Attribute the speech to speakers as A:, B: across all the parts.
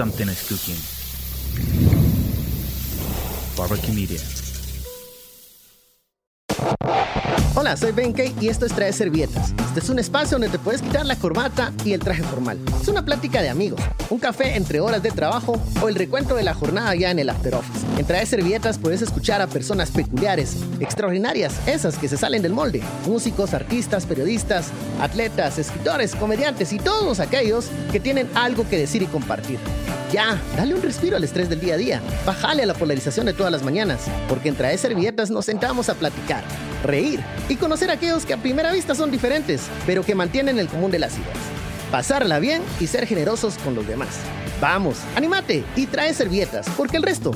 A: something is cooking. Barbecue Media.
B: Hola, soy Ben Kay y esto es Trae Servietas. Este es un espacio donde te puedes quitar la corbata y el traje formal. Es una plática de amigos, un café entre horas de trabajo o el recuento de la jornada ya en el after office. En Trae Servietas puedes escuchar a personas peculiares, extraordinarias, esas que se salen del molde. Músicos, artistas, periodistas, atletas, escritores, comediantes y todos aquellos que tienen algo que decir y compartir. Ya, dale un respiro al estrés del día a día. Bájale a la polarización de todas las mañanas, porque en Trae Servietas nos sentamos a platicar, reír y conocer a aquellos que a primera vista son diferentes, pero que mantienen el común de las ideas. Pasarla bien y ser generosos con los demás. Vamos, anímate y trae servietas, porque el resto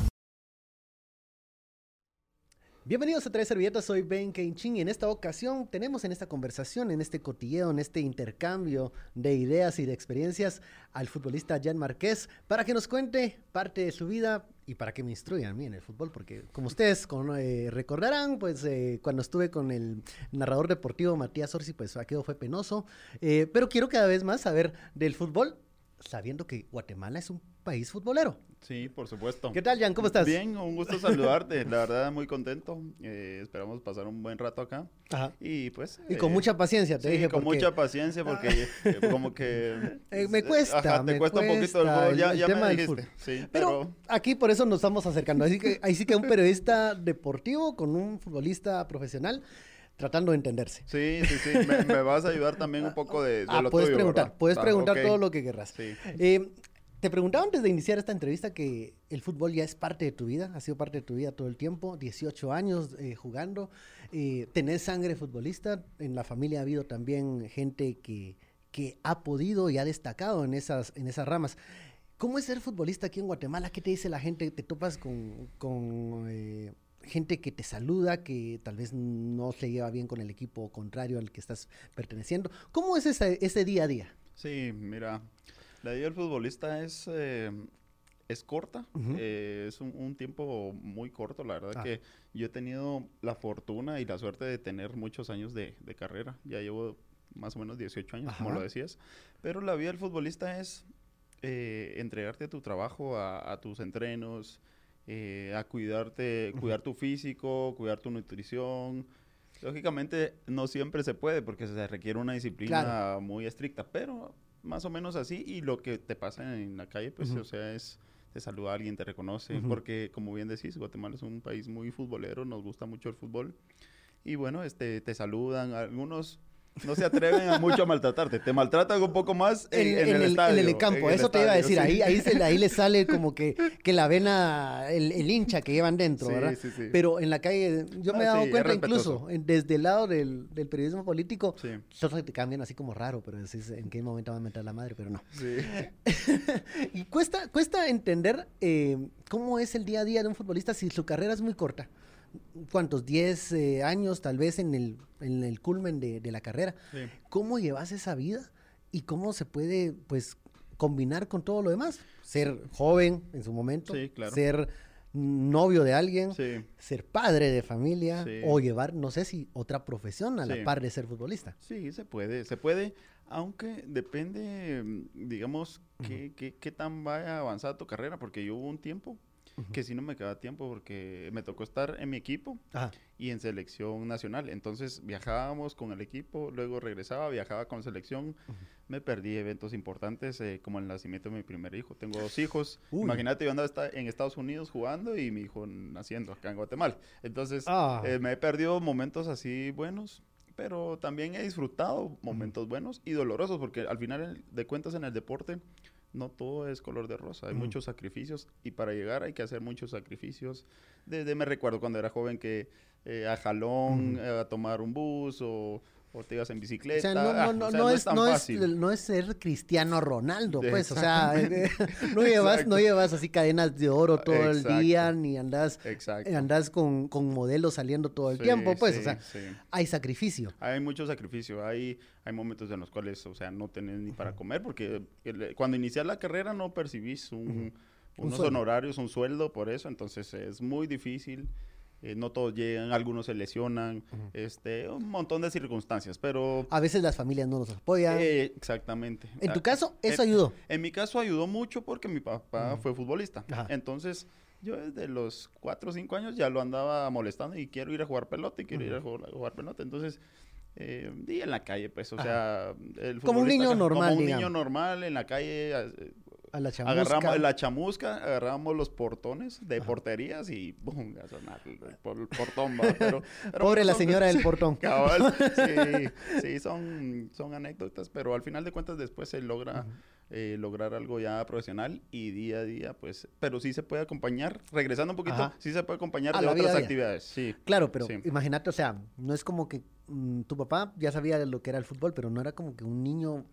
B: Bienvenidos a Tres Servilletas, soy Ben Keinchin y en esta ocasión tenemos en esta conversación, en este cotilleo, en este intercambio de ideas y de experiencias al futbolista Jan Marqués para que nos cuente parte de su vida y para que me instruya a mí en el fútbol, porque como ustedes eh, recordarán, pues eh, cuando estuve con el narrador deportivo Matías Orsi, pues aquello fue penoso, eh, pero quiero cada vez más saber del fútbol, sabiendo que Guatemala es un país futbolero.
C: Sí, por supuesto.
B: ¿Qué tal, Jan? ¿Cómo estás?
C: Bien, un gusto saludarte. La verdad, muy contento. Eh, esperamos pasar un buen rato acá.
B: Ajá.
C: Y pues.
B: Y con
C: eh,
B: mucha paciencia, te
C: sí,
B: dije.
C: con
B: porque-
C: mucha paciencia, porque eh, como que.
B: Eh, me cuesta,
C: Ajá, te
B: me
C: cuesta un poquito el
B: cuesta.
C: Ya,
B: el
C: ya
B: tema
C: me dijiste. Sí,
B: Pero,
C: pero.
B: aquí por eso nos estamos acercando. Así que ahí sí que un periodista deportivo con un futbolista profesional tratando de entenderse.
C: Sí, sí, sí. Me, me vas a ayudar también un poco de, de
B: ah,
C: lo
B: puedes
C: tuyo,
B: preguntar,
C: ¿verdad?
B: puedes
C: Ah,
B: preguntar
C: ok.
B: todo lo que querrás.
C: Sí.
B: Te preguntaba antes de iniciar esta entrevista que el fútbol ya es parte de tu vida, ha sido parte de tu vida todo el tiempo, 18 años eh, jugando, eh, tenés sangre futbolista, en la familia ha habido también gente que, que ha podido y ha destacado en esas, en esas ramas. ¿Cómo es ser futbolista aquí en Guatemala? ¿Qué te dice la gente? ¿Te topas con, con, eh, gente que te saluda, que tal vez no se lleva bien con el equipo contrario al que estás perteneciendo? ¿Cómo es ese, ese día a día?
C: Sí, mira, la vida del futbolista es, eh, es corta,
B: Ujú.
C: eh, es un, un tiempo muy corto, la verdad
B: Ah.
C: que yo he tenido la fortuna y la suerte de tener muchos años de, de carrera, ya llevo más o menos 18 años, como
B: Ajá.
C: lo decías, pero la vida del futbolista es eh, entregarte a tu trabajo, a, a tus entrenos, eh, a cuidarte, cuidar tu físico, cuidar tu nutrición. Lógicamente no siempre se puede porque se requiere una disciplina
B: Claro.
C: muy estricta, pero más o menos así y lo que te pasa en la calle, pues, o sea, es te saluda a alguien, te reconoce, porque como bien decís, Guatemala es un país muy futbolero, nos gusta mucho el fútbol y bueno, este, te saludan, algunos no se atreven a mucho a maltratarte, te maltratan un poco más en,
B: en,
C: en
B: en
C: el,
B: el,
C: estadio.
B: en el campo,
C: el
B: eso te iba a decir, ahí, ahí, se- ahí le sale como que, que la vena, el, el hincha que llevan dentro,
C: Sí,
B: ¿verdad?
C: sí, sí.
B: Pero en la calle, yo me he
C: Ah,
B: dado cuenta incluso, desde el lado del, del periodismo político, te cambian así como raro, pero decís en qué momento va a meter la madre, pero no. y cuesta, cuesta entender eh, cómo es el día a día de un futbolista si su carrera es muy corta. ¿Cuántos? 10 eh, años tal vez en el, en el culmen de, de la carrera.
C: sí.
B: ¿Cómo llevas esa vida y cómo se puede, pues, combinar con todo lo demás? Ser joven en su momento,
C: Sí, claro.
B: ser novio de alguien,
C: Sí.
B: ser padre de familia o llevar, no sé si otra profesión a la par de ser futbolista.
C: Sí, se puede, se puede, aunque depende, digamos, qué, qué, qué tan vaya avanzada tu carrera, porque yo hubo un tiempo que sí no me quedaba tiempo porque me tocó estar en mi equipo
B: Ajá.
C: y en selección nacional. Entonces viajábamos con el equipo, luego regresaba, viajaba con selección. Me perdí eventos importantes eh, como el nacimiento de mi primer hijo. Tengo dos hijos.
B: Uy.
C: Imagínate, yo andaba en Estados Unidos jugando y mi hijo naciendo acá en Guatemala. Entonces
B: Ah.
C: eh, me he perdido momentos así buenos, pero también he disfrutado momentos buenos y dolorosos porque al final de cuentas en el deporte no todo es color de rosa, hay muchos sacrificios y para llegar hay que hacer muchos sacrificios. Desde me recuerdo cuando era joven que eh, a jalón, eh, a tomar un bus o, o te ibas en
B: O
C: bicicleta.
B: sea, no, no, no,
C: o sea,
B: no es,
C: tan
B: no, es,
C: fácil.
B: no es ser Cristiano Ronaldo, pues, o sea, no llevas, no llevas así cadenas de oro todo el día, ni andas, andas con, con modelos saliendo todo el
C: Sí,
B: tiempo, pues, o sea,
C: sí.
B: hay sacrificio.
C: Hay mucho sacrificio, hay, hay momentos en los cuales, o sea, no tenés ni para comer, porque el- cuando inicias la carrera no percibís un,
B: Un
C: unos honorarios, un sueldo por eso, entonces es muy difícil. Eh, no todos llegan, algunos se lesionan, este, un montón de circunstancias, pero...
B: A veces las familias no nos apoyan.
C: eh, exactamente.
B: en tu
C: Ah,
B: caso, eso
C: en-
B: ayudó.
C: En mi caso ayudó mucho porque mi papá fue futbolista.
B: Ajá.
C: Entonces, yo desde los 4 o 5 años ya lo andaba molestando y quiero ir a jugar pelota y quiero ir a jugar, a jugar pelota. Entonces, eh, y en la calle, pues, o sea, el
B: Como un niño normal,
C: Como un
B: digamos.
C: niño normal en la calle.
B: A la chamusca.
C: Agarramos la chamusca, agarramos los portones de porterías y ¡bum! a sonar el, por- el portón. ¿va? Pero, pero
B: Pobre la señora del portón.
C: Cabal, sí, sí, son, son anécdotas, pero al final de cuentas después se logra eh, lograr algo ya profesional y día a día, pues, pero sí se puede acompañar, regresando un poquito,
B: Ajá.
C: sí se puede acompañar
B: A
C: de otras actividades, sí.
B: Claro, pero
C: Sí.
B: imagínate, o sea, no es como que mm, tu papá ya sabía lo que era el fútbol, pero no era como que un niño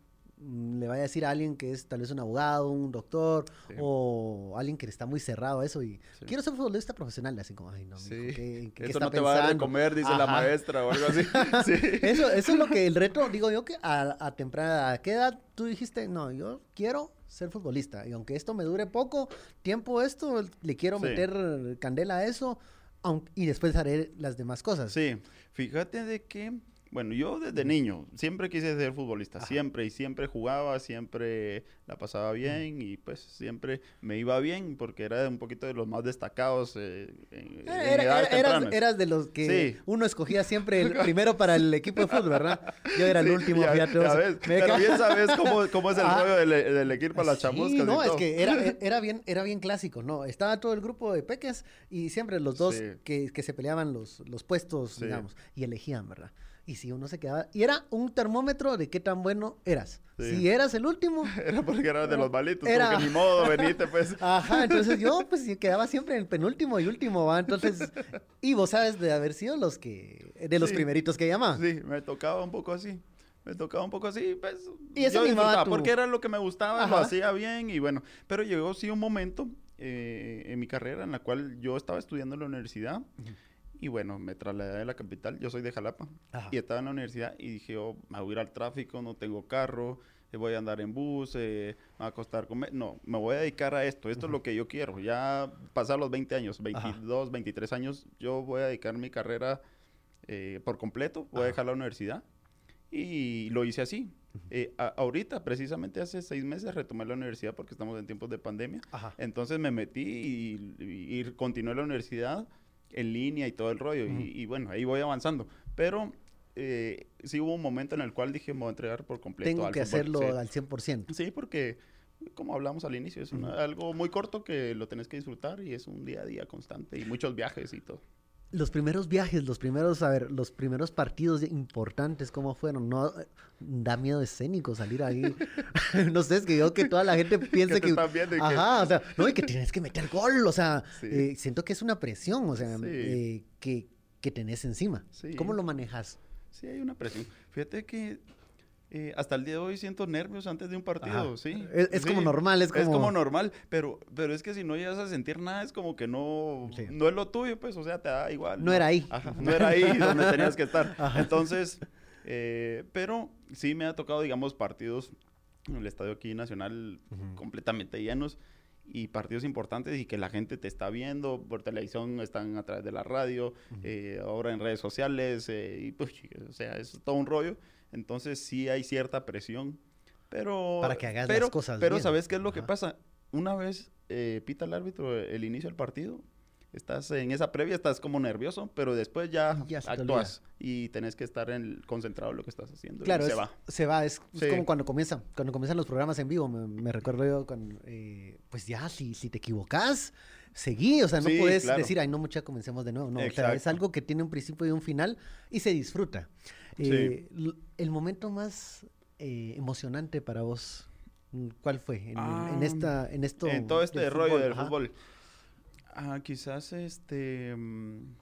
B: le vaya a decir a alguien que es tal vez un abogado, un doctor
C: Sí.
B: o alguien que está muy cerrado a eso y
C: Sí.
B: quiero ser futbolista profesional, así como, ay, no, mijo,
C: Sí.
B: ¿qué, qué
C: Eso
B: está
C: no te va a dar de
B: pensando?
C: comer, dice la
B: Ajá.
C: maestra o algo así. Sí.
B: Eso, eso es lo que el reto, digo yo que a, a temprana, ¿a qué edad tú dijiste, no, yo quiero ser futbolista y aunque esto me dure poco tiempo esto, le quiero meter candela a eso aun- y después haré las demás cosas.
C: Sí, fíjate de que, bueno, yo desde niño siempre quise ser futbolista, siempre, y siempre jugaba, siempre la pasaba bien y pues siempre me iba bien porque era un poquito de los más destacados eh, en, en
B: Eh, Era-
C: edades
B: era- eras, eras de los que
C: Sí.
B: uno escogía siempre el primero para el equipo de fútbol, ¿verdad? Yo era el
C: Sí,
B: último,
C: ya,
B: fíjate.
C: ya ves, pero bien sabes cómo, cómo es el
B: Ah.
C: rollo del, del equipo para las
B: Sí, no,
C: y
B: es
C: todo.
B: que era, era, bien, era bien clásico, ¿no? Estaba todo el grupo de peques y siempre los dos que, que se peleaban los, los puestos, digamos, y elegían, ¿verdad? Y si uno se quedaba... Y era un termómetro de qué tan bueno eras.
C: Sí.
B: Si eras el último...
C: Era porque era de los malitos,
B: Era-
C: como que ni modo, venite pues.
B: Ajá, entonces yo pues quedaba siempre en el penúltimo y último, ¿va? Entonces, y vos sabes de haber sido los que, de los
C: Sí.
B: primeritos que llamaban.
C: Sí, me tocaba un poco así. Me tocaba un poco así, pues.
B: Y eso tu-
C: porque era lo que me gustaba, lo
B: Ajá.
C: hacía bien y bueno. Pero llegó sí un momento eh, en mi carrera en la cual yo estaba estudiando en la universidad y bueno, me trasladé de la capital. Yo soy de Jalapa
B: Ajá.
C: y estaba en la universidad y dije, oh, me voy a ir al tráfico, no tengo carro, eh, voy a andar en bus, eh, me va a costar comer. No, me voy a dedicar a esto. Esto es lo que yo quiero. Ya pasar los 20 años,
B: Ajá.
C: 22, 23 años, yo voy a dedicar mi carrera eh, por completo. Voy a dejar la universidad. Y lo hice así. Eh, a- ahorita, precisamente hace seis meses, retomé la universidad porque estamos en tiempos de pandemia.
B: Ajá.
C: Entonces me metí y, y- y continué la universidad en línea y todo el rollo. y- y, bueno, ahí voy avanzando. Pero eh, sí hubo un momento en el cual dije, me voy a entregar por completo.
B: Tengo
C: al
B: que
C: fútbol".
B: hacerlo
C: Sí.
B: al 100%.
C: Sí, porque como hablamos al inicio, es una- algo muy corto que lo tenés que disfrutar y es un día a día constante y muchos viajes y todo.
B: Los primeros viajes, los primeros, a ver, los primeros partidos importantes, ¿cómo fueron? No, da miedo escénico salir ahí. no sé, es que yo que toda la gente piensa que...
C: que-
B: Ajá, o sea, no, y que tienes que meter gol, o sea,
C: Sí.
B: eh, siento que es una presión, o sea,
C: Sí.
B: eh, que, que tenés encima.
C: Sí.
B: ¿Cómo lo manejas?
C: Sí, hay una presión. Fíjate que eh, hasta el día de hoy siento nervios antes de un partido,
B: Ajá.
C: sí.
B: Es- es como normal, es
C: Es
B: como-
C: como normal, pero, pero es que si no llegas a sentir nada, es como que no,
B: Sí.
C: no es lo tuyo, pues, o sea, te da igual.
B: No era ahí.
C: Ajá, no era ahí donde tenías que estar.
B: Ajá.
C: Entonces, eh, pero sí me ha tocado, digamos, partidos en el Estadio aquí Nacional completamente llenos y partidos importantes y que la gente te está viendo por televisión, están a través de la radio, eh, ahora en redes sociales, eh, y pues, o sea, es todo un rollo. Entonces sí hay cierta presión, pero...
B: Para que hagas
C: pero,
B: las cosas
C: Pero
B: bien.
C: ¿sabes qué es lo que pasa? Una vez eh, pita el árbitro el inicio del partido, estás en esa previa, estás como nervioso, pero después ya,
B: Ya se te
C: actúas y tenés que estar en, concentrado en lo que estás haciendo. y
B: Claro,
C: se
B: es-
C: va.
B: Se va, es, es
C: Sí.
B: como cuando comienza, cuando comienzan los programas en vivo, me, recuerdo yo cuando, eh, pues ya, si, si te equivocas, seguí, o sea, no
C: Sí,
B: puedes
C: claro.
B: decir, ay, no, mucha, comencemos de nuevo, no, o sea, es algo que tiene un principio y un final y se disfruta. Eh, l- el momento más eh, emocionante para vos, ¿cuál fue? En,
C: Ah,
B: esta, en esto
C: en todo este
B: del
C: rollo
B: fútbol?
C: del
B: Ajá.
C: fútbol. Ah, quizás este... mm,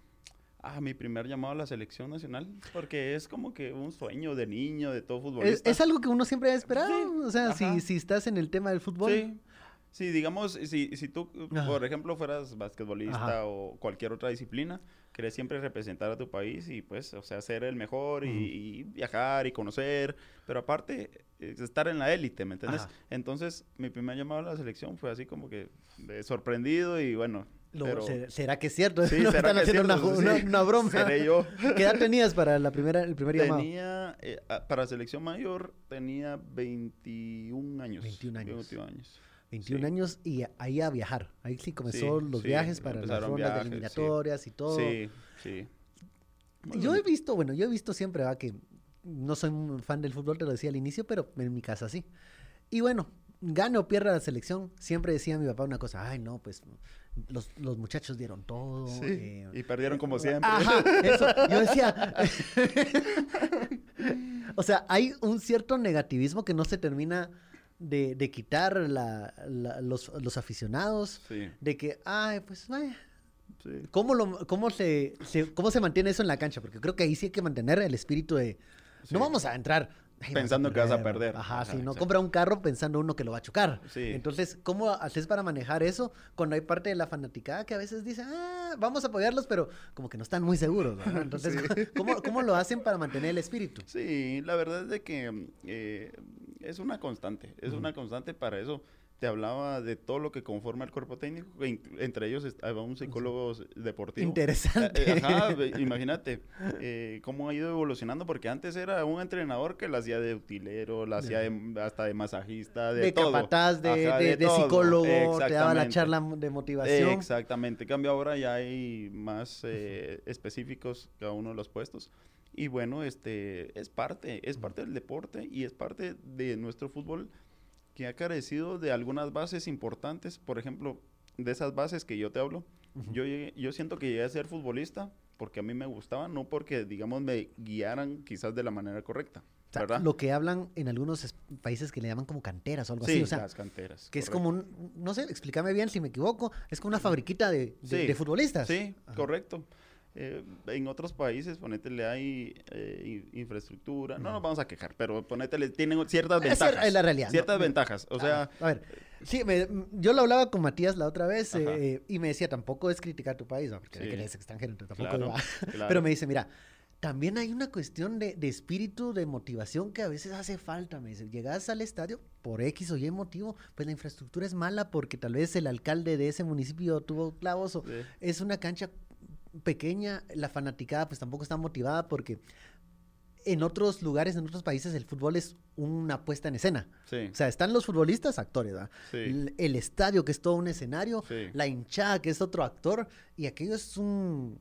C: Ah, mi primer llamado a la selección nacional, porque es como que un sueño de niño, de todo futbolista.
B: es algo que uno siempre ha esperado,
C: Sí,
B: o sea, si, si estás en el tema del fútbol.
C: Sí. Sí, digamos, si, si tú,
B: Ajá.
C: por ejemplo, fueras basquetbolista
B: Ajá.
C: o cualquier otra disciplina, querés siempre representar a tu país y, pues, o sea, ser el mejor y, viajar y conocer, pero aparte, es estar en la élite, ¿me entiendes?
B: Ajá.
C: Entonces, mi primer llamado a la selección fue así como que de sorprendido y, bueno,
B: Lo-
C: pero
B: ¿se- ¿Será que es cierto?
C: Sí,
B: No,
C: ¿será
B: están
C: que
B: haciendo una,
C: cierto?
B: una-
C: Sí.
B: una broma.
C: seré yo.
B: ¿Qué edad tenías para la primera, el primer llamado?
C: Tenía, eh, ah, para selección mayor, tenía 21 años.
B: 21 años.
C: 21 años.
B: 21
C: Sí.
B: años y ahí a viajar. Ahí sí comenzó
C: Sí,
B: los
C: sí,
B: viajes para las rondas
C: viajes,
B: eliminatorias y todo.
C: Sí, sí. Muy
B: Yo he visto, bueno, yo he visto siempre, ¿va? que no soy un fan del fútbol, te lo decía al inicio, pero en mi casa sí. Y bueno, gane o pierda la selección, siempre decía mi papá una cosa, ay no, pues los, los muchachos dieron todo.
C: Sí,
B: eh,
C: y perdieron como siempre.
B: Ajá, eso. Yo decía. o sea, hay un cierto negativismo que no se termina de, de quitar la- la- los, los aficionados.
C: Sí,
B: De que, ay, pues, vaya.
C: sí.
B: ¿Cómo, lo, cómo, se, se- ¿Cómo se mantiene eso en la cancha? Porque creo que ahí sí hay que mantener el espíritu de. No vamos a entrar. "Ay, vas
C: Pensando que vas a perder".
B: Ajá, sí, no compra un carro pensando uno que lo va a chocar.
C: Sí.
B: Entonces, ¿cómo haces para manejar eso cuando hay parte de la fanaticada que a veces dice, ah, vamos a apoyarlos, pero como que no están muy seguros, ¿verdad? Entonces, ¿cómo, ¿cómo lo hacen para mantener el espíritu?
C: Sí, la verdad es de que eh, es una constante, es una constante para eso. Te hablaba de todo lo que conforma el cuerpo técnico, entre ellos estaba un psicólogo deportivo.
B: Interesante.
C: Eh, ajá, imagínate eh, cómo ha ido evolucionando, porque antes era un entrenador que la hacía de utilero, la hacía de- hasta de masajista, de,
B: De,
C: todo.
B: capataz, de,
C: Ajá,
B: de- de psicólogo, te daba la charla de motivación.
C: Exactamente. En cambio, ahora ya hay más eh, específicos cada uno de los puestos. Y bueno, este es parte, es parte del deporte y es parte de nuestro fútbol que ha carecido de algunas bases importantes. Por ejemplo, de esas bases que yo te hablo, yo, llegué- yo siento que llegué a ser futbolista porque a mí me gustaba, no porque, digamos, me guiaran quizás de la manera correcta.
B: O sea,
C: ¿Verdad?
B: lo que hablan en algunos es- países que le llaman como canteras o algo
C: sí,
B: así. O sea,
C: las canteras.
B: que es
C: correcto.
B: como un, no sé, explícame bien si me equivoco, es como una fabriquita de, de-
C: Sí.
B: de futbolistas.
C: Sí,
B: Ajá.
C: correcto. Eh, en otros países, ponétele, hay eh, in- infraestructura. No nos vamos a quejar, pero ponétele, tienen ciertas ventajas.
B: es la realidad,
C: Ciertas
B: ¿no?
C: ventajas. O sea,
B: a ver, sí, me- yo lo hablaba con Matías la otra vez eh, y me decía, tampoco es criticar tu país, ¿no? porque
C: Sí.
B: eres extranjero, entonces tampoco
C: Claro,
B: va.
C: claro.
B: Pero me dice, mira, también hay una cuestión de, de espíritu, de motivación que a veces hace falta. Me dice, llegas al estadio por X o Y motivo, pues la infraestructura es mala porque tal vez el alcalde de ese municipio tuvo clavos o
C: Sí.
B: es una cancha pequeña, la fanaticada pues tampoco está motivada porque en otros lugares, en otros países, el fútbol es una puesta en escena.
C: sí,
B: O sea, están los futbolistas, actores, ¿verdad?
C: Sí.
B: El, el estadio, que es todo un escenario,
C: Sí.
B: la hinchada, que es otro actor, y aquello es un,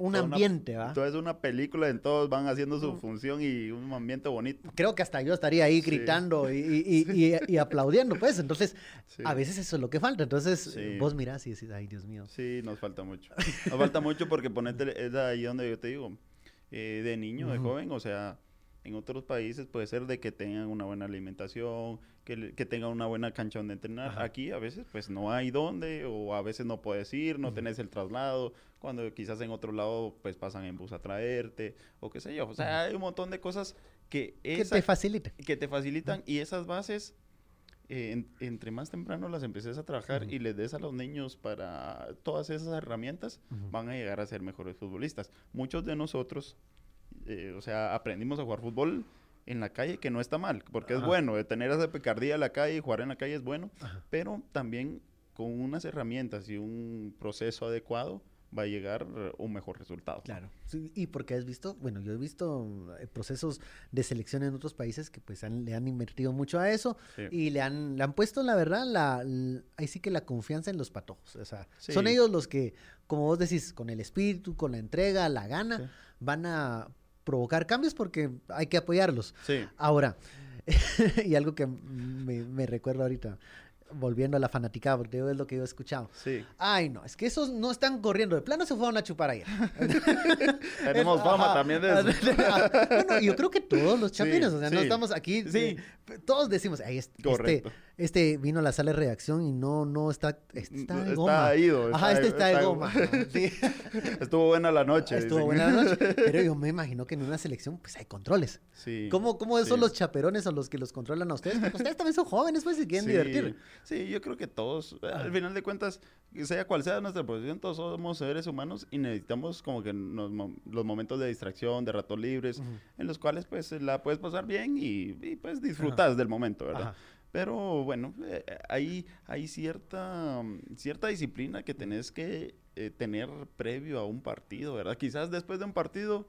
B: un
C: Toda una-
B: ambiente, ¿va?
C: Entonces una película en todos van haciendo su función y un ambiente bonito.
B: Creo que hasta yo estaría ahí
C: Sí.
B: gritando y, y- y- y- y aplaudiendo, pues. Entonces,
C: Sí.
B: a veces eso es lo que falta. Entonces,
C: Sí.
B: vos mirás y decís, ay, Dios mío.
C: Sí, nos falta mucho. Nos falta mucho porque ponete, es ahí donde yo te digo, eh, de niño, de
B: Ujú.
C: joven, o sea, en otros países puede ser de que tengan una buena alimentación, que, tengan una buena cancha donde entrenar.
B: Ajá.
C: Aquí a veces pues no hay dónde, o a veces no puedes ir, no tenés el traslado, cuando quizás en otro lado pues pasan en bus a traerte, o qué sé yo. O sea, hay un montón de cosas que,
B: te facilite.
C: que te facilitan y esas bases eh, en- entre más temprano las empeces a trabajar y les des a los niños para todas esas herramientas van a llegar a ser mejores futbolistas muchos de nosotros eh, o sea aprendimos a jugar fútbol en la calle que no está mal porque es
B: Ajá.
C: bueno de tener esa picardía en la calle y jugar en la calle es bueno
B: Ajá.
C: pero también con unas herramientas y un proceso adecuado va a llegar eh, un mejor resultado
B: Claro. Sí, y porque has visto, bueno, yo he visto eh, procesos de selección en otros países que pues han- le han invertido mucho a eso
C: Sí.
B: y le han, le han puesto, la verdad, la, l- ahí sí que la confianza en los patojos. O sea, son
C: Sí.
B: ellos los que, como vos decís, con el espíritu, con la entrega, la gana, van a provocar cambios porque hay que apoyarlos.
C: sí
B: Ahora, y algo que me, me recuerdo ahorita, volviendo a la fanaticada, porque es lo que yo he escuchado.
C: sí
B: Ay, no, es que esos no están corriendo, de plano se fueron a chupar ayer.
C: tenemos fama también de eso
B: bueno, yo creo que todos los
C: Sí,
B: chapines, o sea, no estamos aquí.
C: Sí.
B: eh, todos decimos, ay, este, este, vino a la sala de redacción y no, no está, está de
C: está
B: goma.
C: ido,
B: Ajá, este está, de goma. Sí.
C: Estuvo buena la noche.
B: Estuvo
C: dicen.
B: buena la noche. Pero yo me imagino que en una selección, pues hay controles.
C: Sí.
B: ¿Cómo, cómo son los chaperones o los que los controlan a ustedes? Porque ustedes también son jóvenes, pues, y quieren
C: Sí,
B: divertir.
C: Sí, yo creo que todos, al final de cuentas, sea cual sea nuestra posición, todos somos seres humanos y necesitamos como que nos los momentos de distracción, de ratos libres, en los cuales pues la puedes pasar bien y, y, pues disfrutas del momento, ¿verdad?
B: Ajá.
C: Pero bueno, eh, hay, hay cierta, cierta disciplina que tenés que eh, tener previo a un partido, ¿verdad? Quizás después de un partido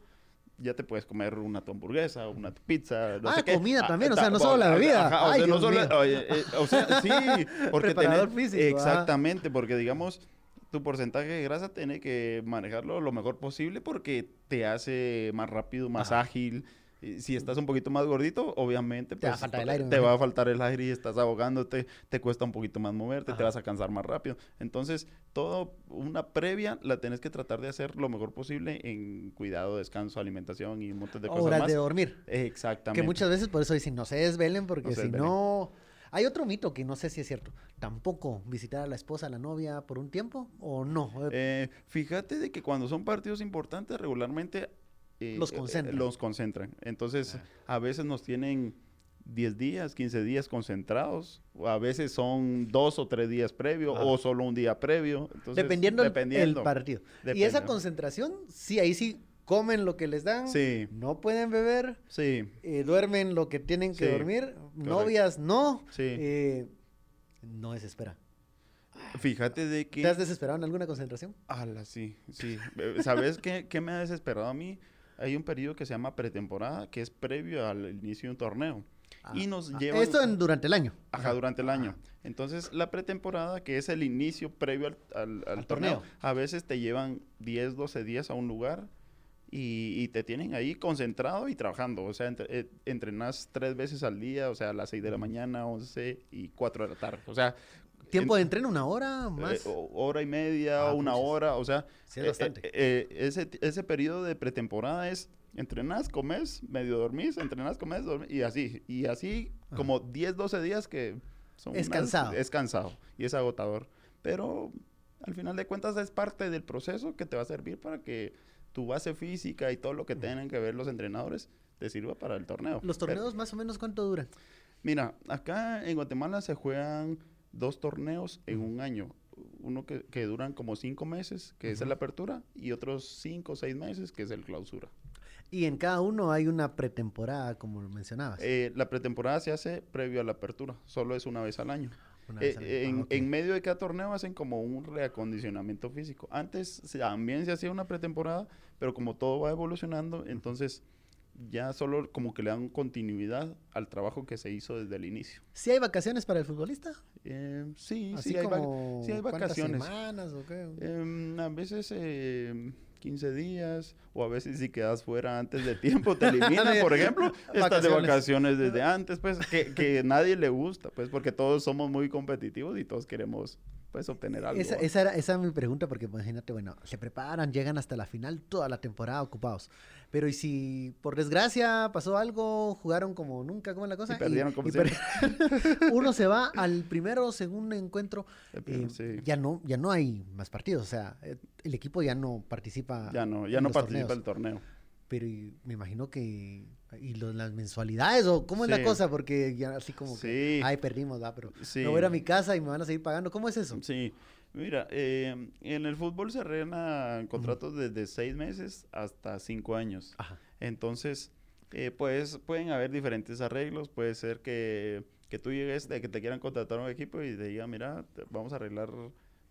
C: ya te puedes comer una tu hamburguesa, una pizza, no
B: Ah,
C: sé qué.
B: comida
C: Ah,
B: también, o sea, no solo la bebida.
C: ajá, o
B: Ay,
C: sea, no solo- oye, eh, o sea, sí, porque
B: Preparador
C: tenés-
B: físico.
C: Exactamente, porque digamos, tu porcentaje de grasa tiene que manejarlo lo mejor posible porque te hace más rápido, más
B: Ajá.
C: ágil. Si estás un poquito más gordito, obviamente
B: Te va a
C: pues,
B: faltar el aire,
C: te va a faltar el aire y estás ahogándote, te cuesta un poquito más moverte, te vas a cansar más rápido. Entonces, todo una previa la tenés que tratar de hacer lo mejor posible en cuidado, descanso, alimentación y un montón de cosas
B: Horas
C: más.
B: de dormir.
C: Exactamente.
B: Que muchas veces por eso dicen, no se desvelen, porque
C: No se
B: si
C: desvelen.
B: no... Hay otro mito que no sé si es cierto. Tampoco visitar a la esposa, a la novia por un tiempo o no. Eh,
C: fíjate de que cuando son partidos importantes, regularmente eh,
B: Los
C: eh,
B: concentran.
C: los concentran. Entonces, a veces nos tienen 10 días, 15 días concentrados. O a veces son dos o tres días previo o solo un día previo. Entonces,
B: dependiendo,
C: dependiendo.
B: el partido. Y esa concentración, sí, ahí sí comen lo que les dan.
C: Sí.
B: No pueden beber.
C: Sí,
B: eh, duermen lo que tienen que
C: Sí,
B: dormir. Novias, no.
C: Sí.
B: Eh, no desespera.
C: fíjate de que...
B: ¿Te has desesperado en alguna concentración?
C: Ala, sí, sí. ¿Sabes qué, qué me ha desesperado a mí? Hay un periodo que se llama pretemporada, que es previo al inicio de un torneo. y nos
B: Ah,
C: llevan...
B: Esto en- durante el año.
C: Ajá, durante el año. Entonces, la pretemporada, que es el inicio previo al, al- al
B: Al
C: torneo,
B: torneo.
C: a veces te llevan 10, 12 días a un lugar y, y te tienen ahí concentrado y trabajando. O sea, entre- eh, entrenas tres veces al día, o sea, a las 6 de la mañana, 11 y 4 de la tarde. O sea,
B: ¿Tiempo
C: en-
B: de entreno? ¿Una hora?
C: eh,
B: ¿Más?
C: o- hora y media,
B: Ah,
C: una hora, o sea,
B: Sí, es
C: eh,
B: bastante.
C: eh, eh, ese, ese periodo de pretemporada es entrenas, comes, medio dormís, entrenas, comes, dormís, y así, y así
B: Ajá.
C: como 10, 12 días que son
B: Es
C: unas-
B: cansado.
C: Es cansado y es agotador, pero al final de cuentas es parte del proceso que te va a servir para que tu base física y todo lo que tengan que ver los entrenadores te sirva para el torneo.
B: ¿Los
C: Pero-
B: torneos más o menos cuánto duran?
C: Mira, acá en Guatemala se juegan dos torneos en un año. Uno que, que duran como cinco meses, que es el apertura, y otros cinco o seis meses, que es el clausura.
B: Y en cada uno hay una pretemporada, como lo mencionabas.
C: Eh, la pretemporada se hace previo a la apertura, solo es una vez al año. Eh,
B: año.
C: en,
B: Ah, ok.
C: en medio de cada torneo hacen como un reacondicionamiento físico. Antes también se hacía una pretemporada, pero como todo va evolucionando, entonces ya solo como que le dan continuidad al trabajo que se hizo desde el inicio.
B: ¿Sí hay vacaciones para el futbolista?
C: Eh, sí,
B: Así
C: sí hay,
B: como
C: sí hay
B: ¿cuántas
C: vacaciones.
B: semanas o qué?
C: Em, a veces eh, 15 días o a veces si quedas fuera antes de tiempo te eliminan, por ejemplo, estás de
B: Vacaciones.
C: vacaciones desde antes, pues que, que nadie le gusta, pues porque todos somos muy competitivos y todos queremos pues obtener algo.
B: Esa, esa, era, esa era mi pregunta, porque imagínate, bueno, se preparan, llegan hasta la final toda la temporada ocupados. Pero y si por desgracia pasó algo, jugaron como nunca, ¿cómo es la cosa?
C: Y perdieron como
B: per- Uno se va al primero o segundo encuentro, eh,
C: sí.
B: ya no ya no hay más partidos, o sea, eh, el equipo ya no participa.
C: Ya no, ya no participa
B: torneos.
C: el torneo.
B: Pero y me imagino que y lo- las mensualidades o cómo es la cosa, porque ya así como que,
C: Sí.
B: ay, perdimos, va, pero
C: Sí.
B: me voy a ir a mi casa y me van a seguir pagando. ¿Cómo es eso?
C: Sí, mira, eh, en el fútbol se arreglan contratos desde seis meses hasta cinco años.
B: Ajá.
C: Entonces, eh, pues pueden haber diferentes arreglos. Puede ser que, que tú llegues, de que te quieran contratar a un equipo y te digan, mira, te- vamos a arreglar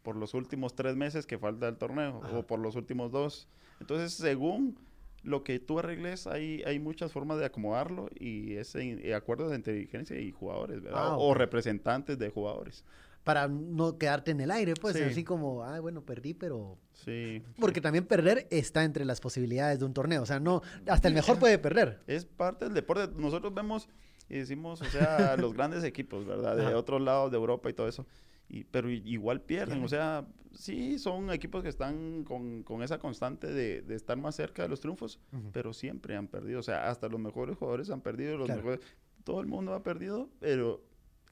C: por los últimos tres meses que falta el torneo
B: Ajá.
C: o por los últimos dos. Entonces, según lo que tú arregles, hay, hay muchas formas de acomodarlo y es en, en acuerdos de inteligencia y jugadores, ¿verdad?
B: Ah,
C: O representantes de jugadores.
B: Para no quedarte en el aire, pues,
C: Sí.
B: así como, ay, bueno, perdí, pero...
C: Sí.
B: Porque también perder está entre las posibilidades de un torneo. O sea, no, hasta el mejor puede perder.
C: Es parte del deporte. Nosotros vemos y decimos, o sea, los grandes equipos, ¿verdad? De
B: Ajá.
C: otros lados de Europa y todo eso. Y, pero igual pierden. O sea, sí, son equipos que están con, con esa constante de, de estar más cerca de los triunfos, pero siempre han perdido. O sea, hasta los mejores jugadores han perdido. Los
B: Claro.
C: mejores, todo el mundo ha perdido, pero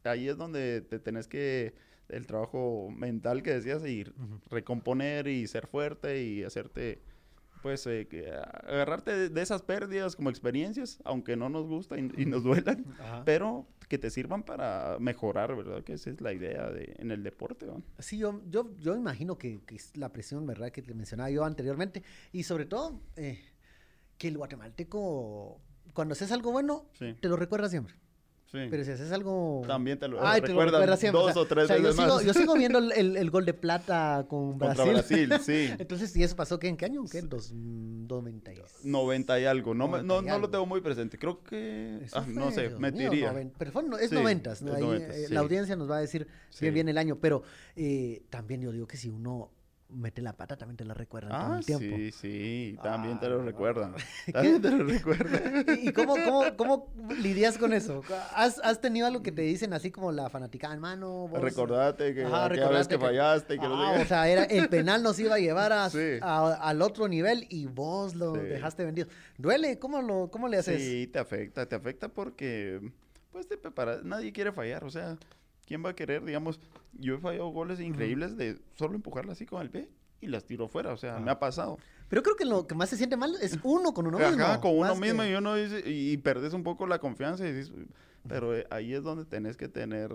C: ahí es donde te tenés que el trabajo mental que decías y recomponer y ser fuerte y hacerte pues eh, que, agarrarte de, de esas pérdidas como experiencias aunque no nos gusta y, y nos duelan
B: Ajá.
C: pero que te sirvan para mejorar verdad que esa es la idea de en el deporte.
B: Sí, yo, yo, yo imagino que, que es la presión, ¿verdad? Que te mencionaba yo anteriormente. Y sobre todo, eh, que el guatemalteco, cuando haces algo bueno,
C: sí
B: te lo recuerda siempre.
C: Sí.
B: Pero si haces algo...
C: También te lo
B: Ay, te lo recuerdas siempre.
C: dos o tres
B: sea, yo
C: veces
B: sigo,
C: más.
B: Yo sigo viendo el, el- el gol de plata con
C: Contra
B: Brasil.
C: Brasil, sí.
B: Entonces, ¿y eso pasó qué? ¿En qué año? ¿Qué? Dos, mm, 96.
C: 90 y algo. No, me-
B: 90
C: no,
B: y
C: no
B: algo.
C: lo tengo muy presente. Creo que... Ah, no sé,
B: Dios
C: me
B: mío, noven- pero fue, no- es
C: Sí,
B: noventas, ¿no?
C: es
B: Ahí,
C: noventas,
B: eh,
C: sí.
B: La audiencia nos va a decir bien bien el año, pero eh, también yo digo que si uno mete la pata, también te la recuerdan todo
C: Ah,
B: el tiempo.
C: sí, sí. También te
B: Ah,
C: lo
B: no.
C: recuerdan. También te lo recuerdan.
B: ¿Y cómo, cómo, cómo lidias con eso? ¿Has, has tenido algo que te dicen así como la fanaticada, hermano? vos-
C: Recordate que
B: Ajá,
C: aquella vez
B: recordate
C: que
B: que-
C: fallaste que no
B: Ah, o sea, era, el penal nos iba a llevar a,
C: Sí.
B: a- al otro nivel y vos lo
C: Sí.
B: dejaste vendido. ¿Duele? ¿Cómo, lo, cómo le haces?
C: Sí, te afecta, te afecta porque, pues, te preparas, nadie quiere fallar, o sea, ¿quién va a querer, digamos, yo he fallado goles increíbles de solo empujarla así con el pie y las tiro fuera, o sea, me ha pasado.
B: Pero creo que lo que más se siente mal es uno con uno mismo.
C: Ajá, con uno
B: más
C: mismo
B: que-
C: y uno dice, y perdes un poco la confianza y dices, pero eh, ahí es donde tenés que tener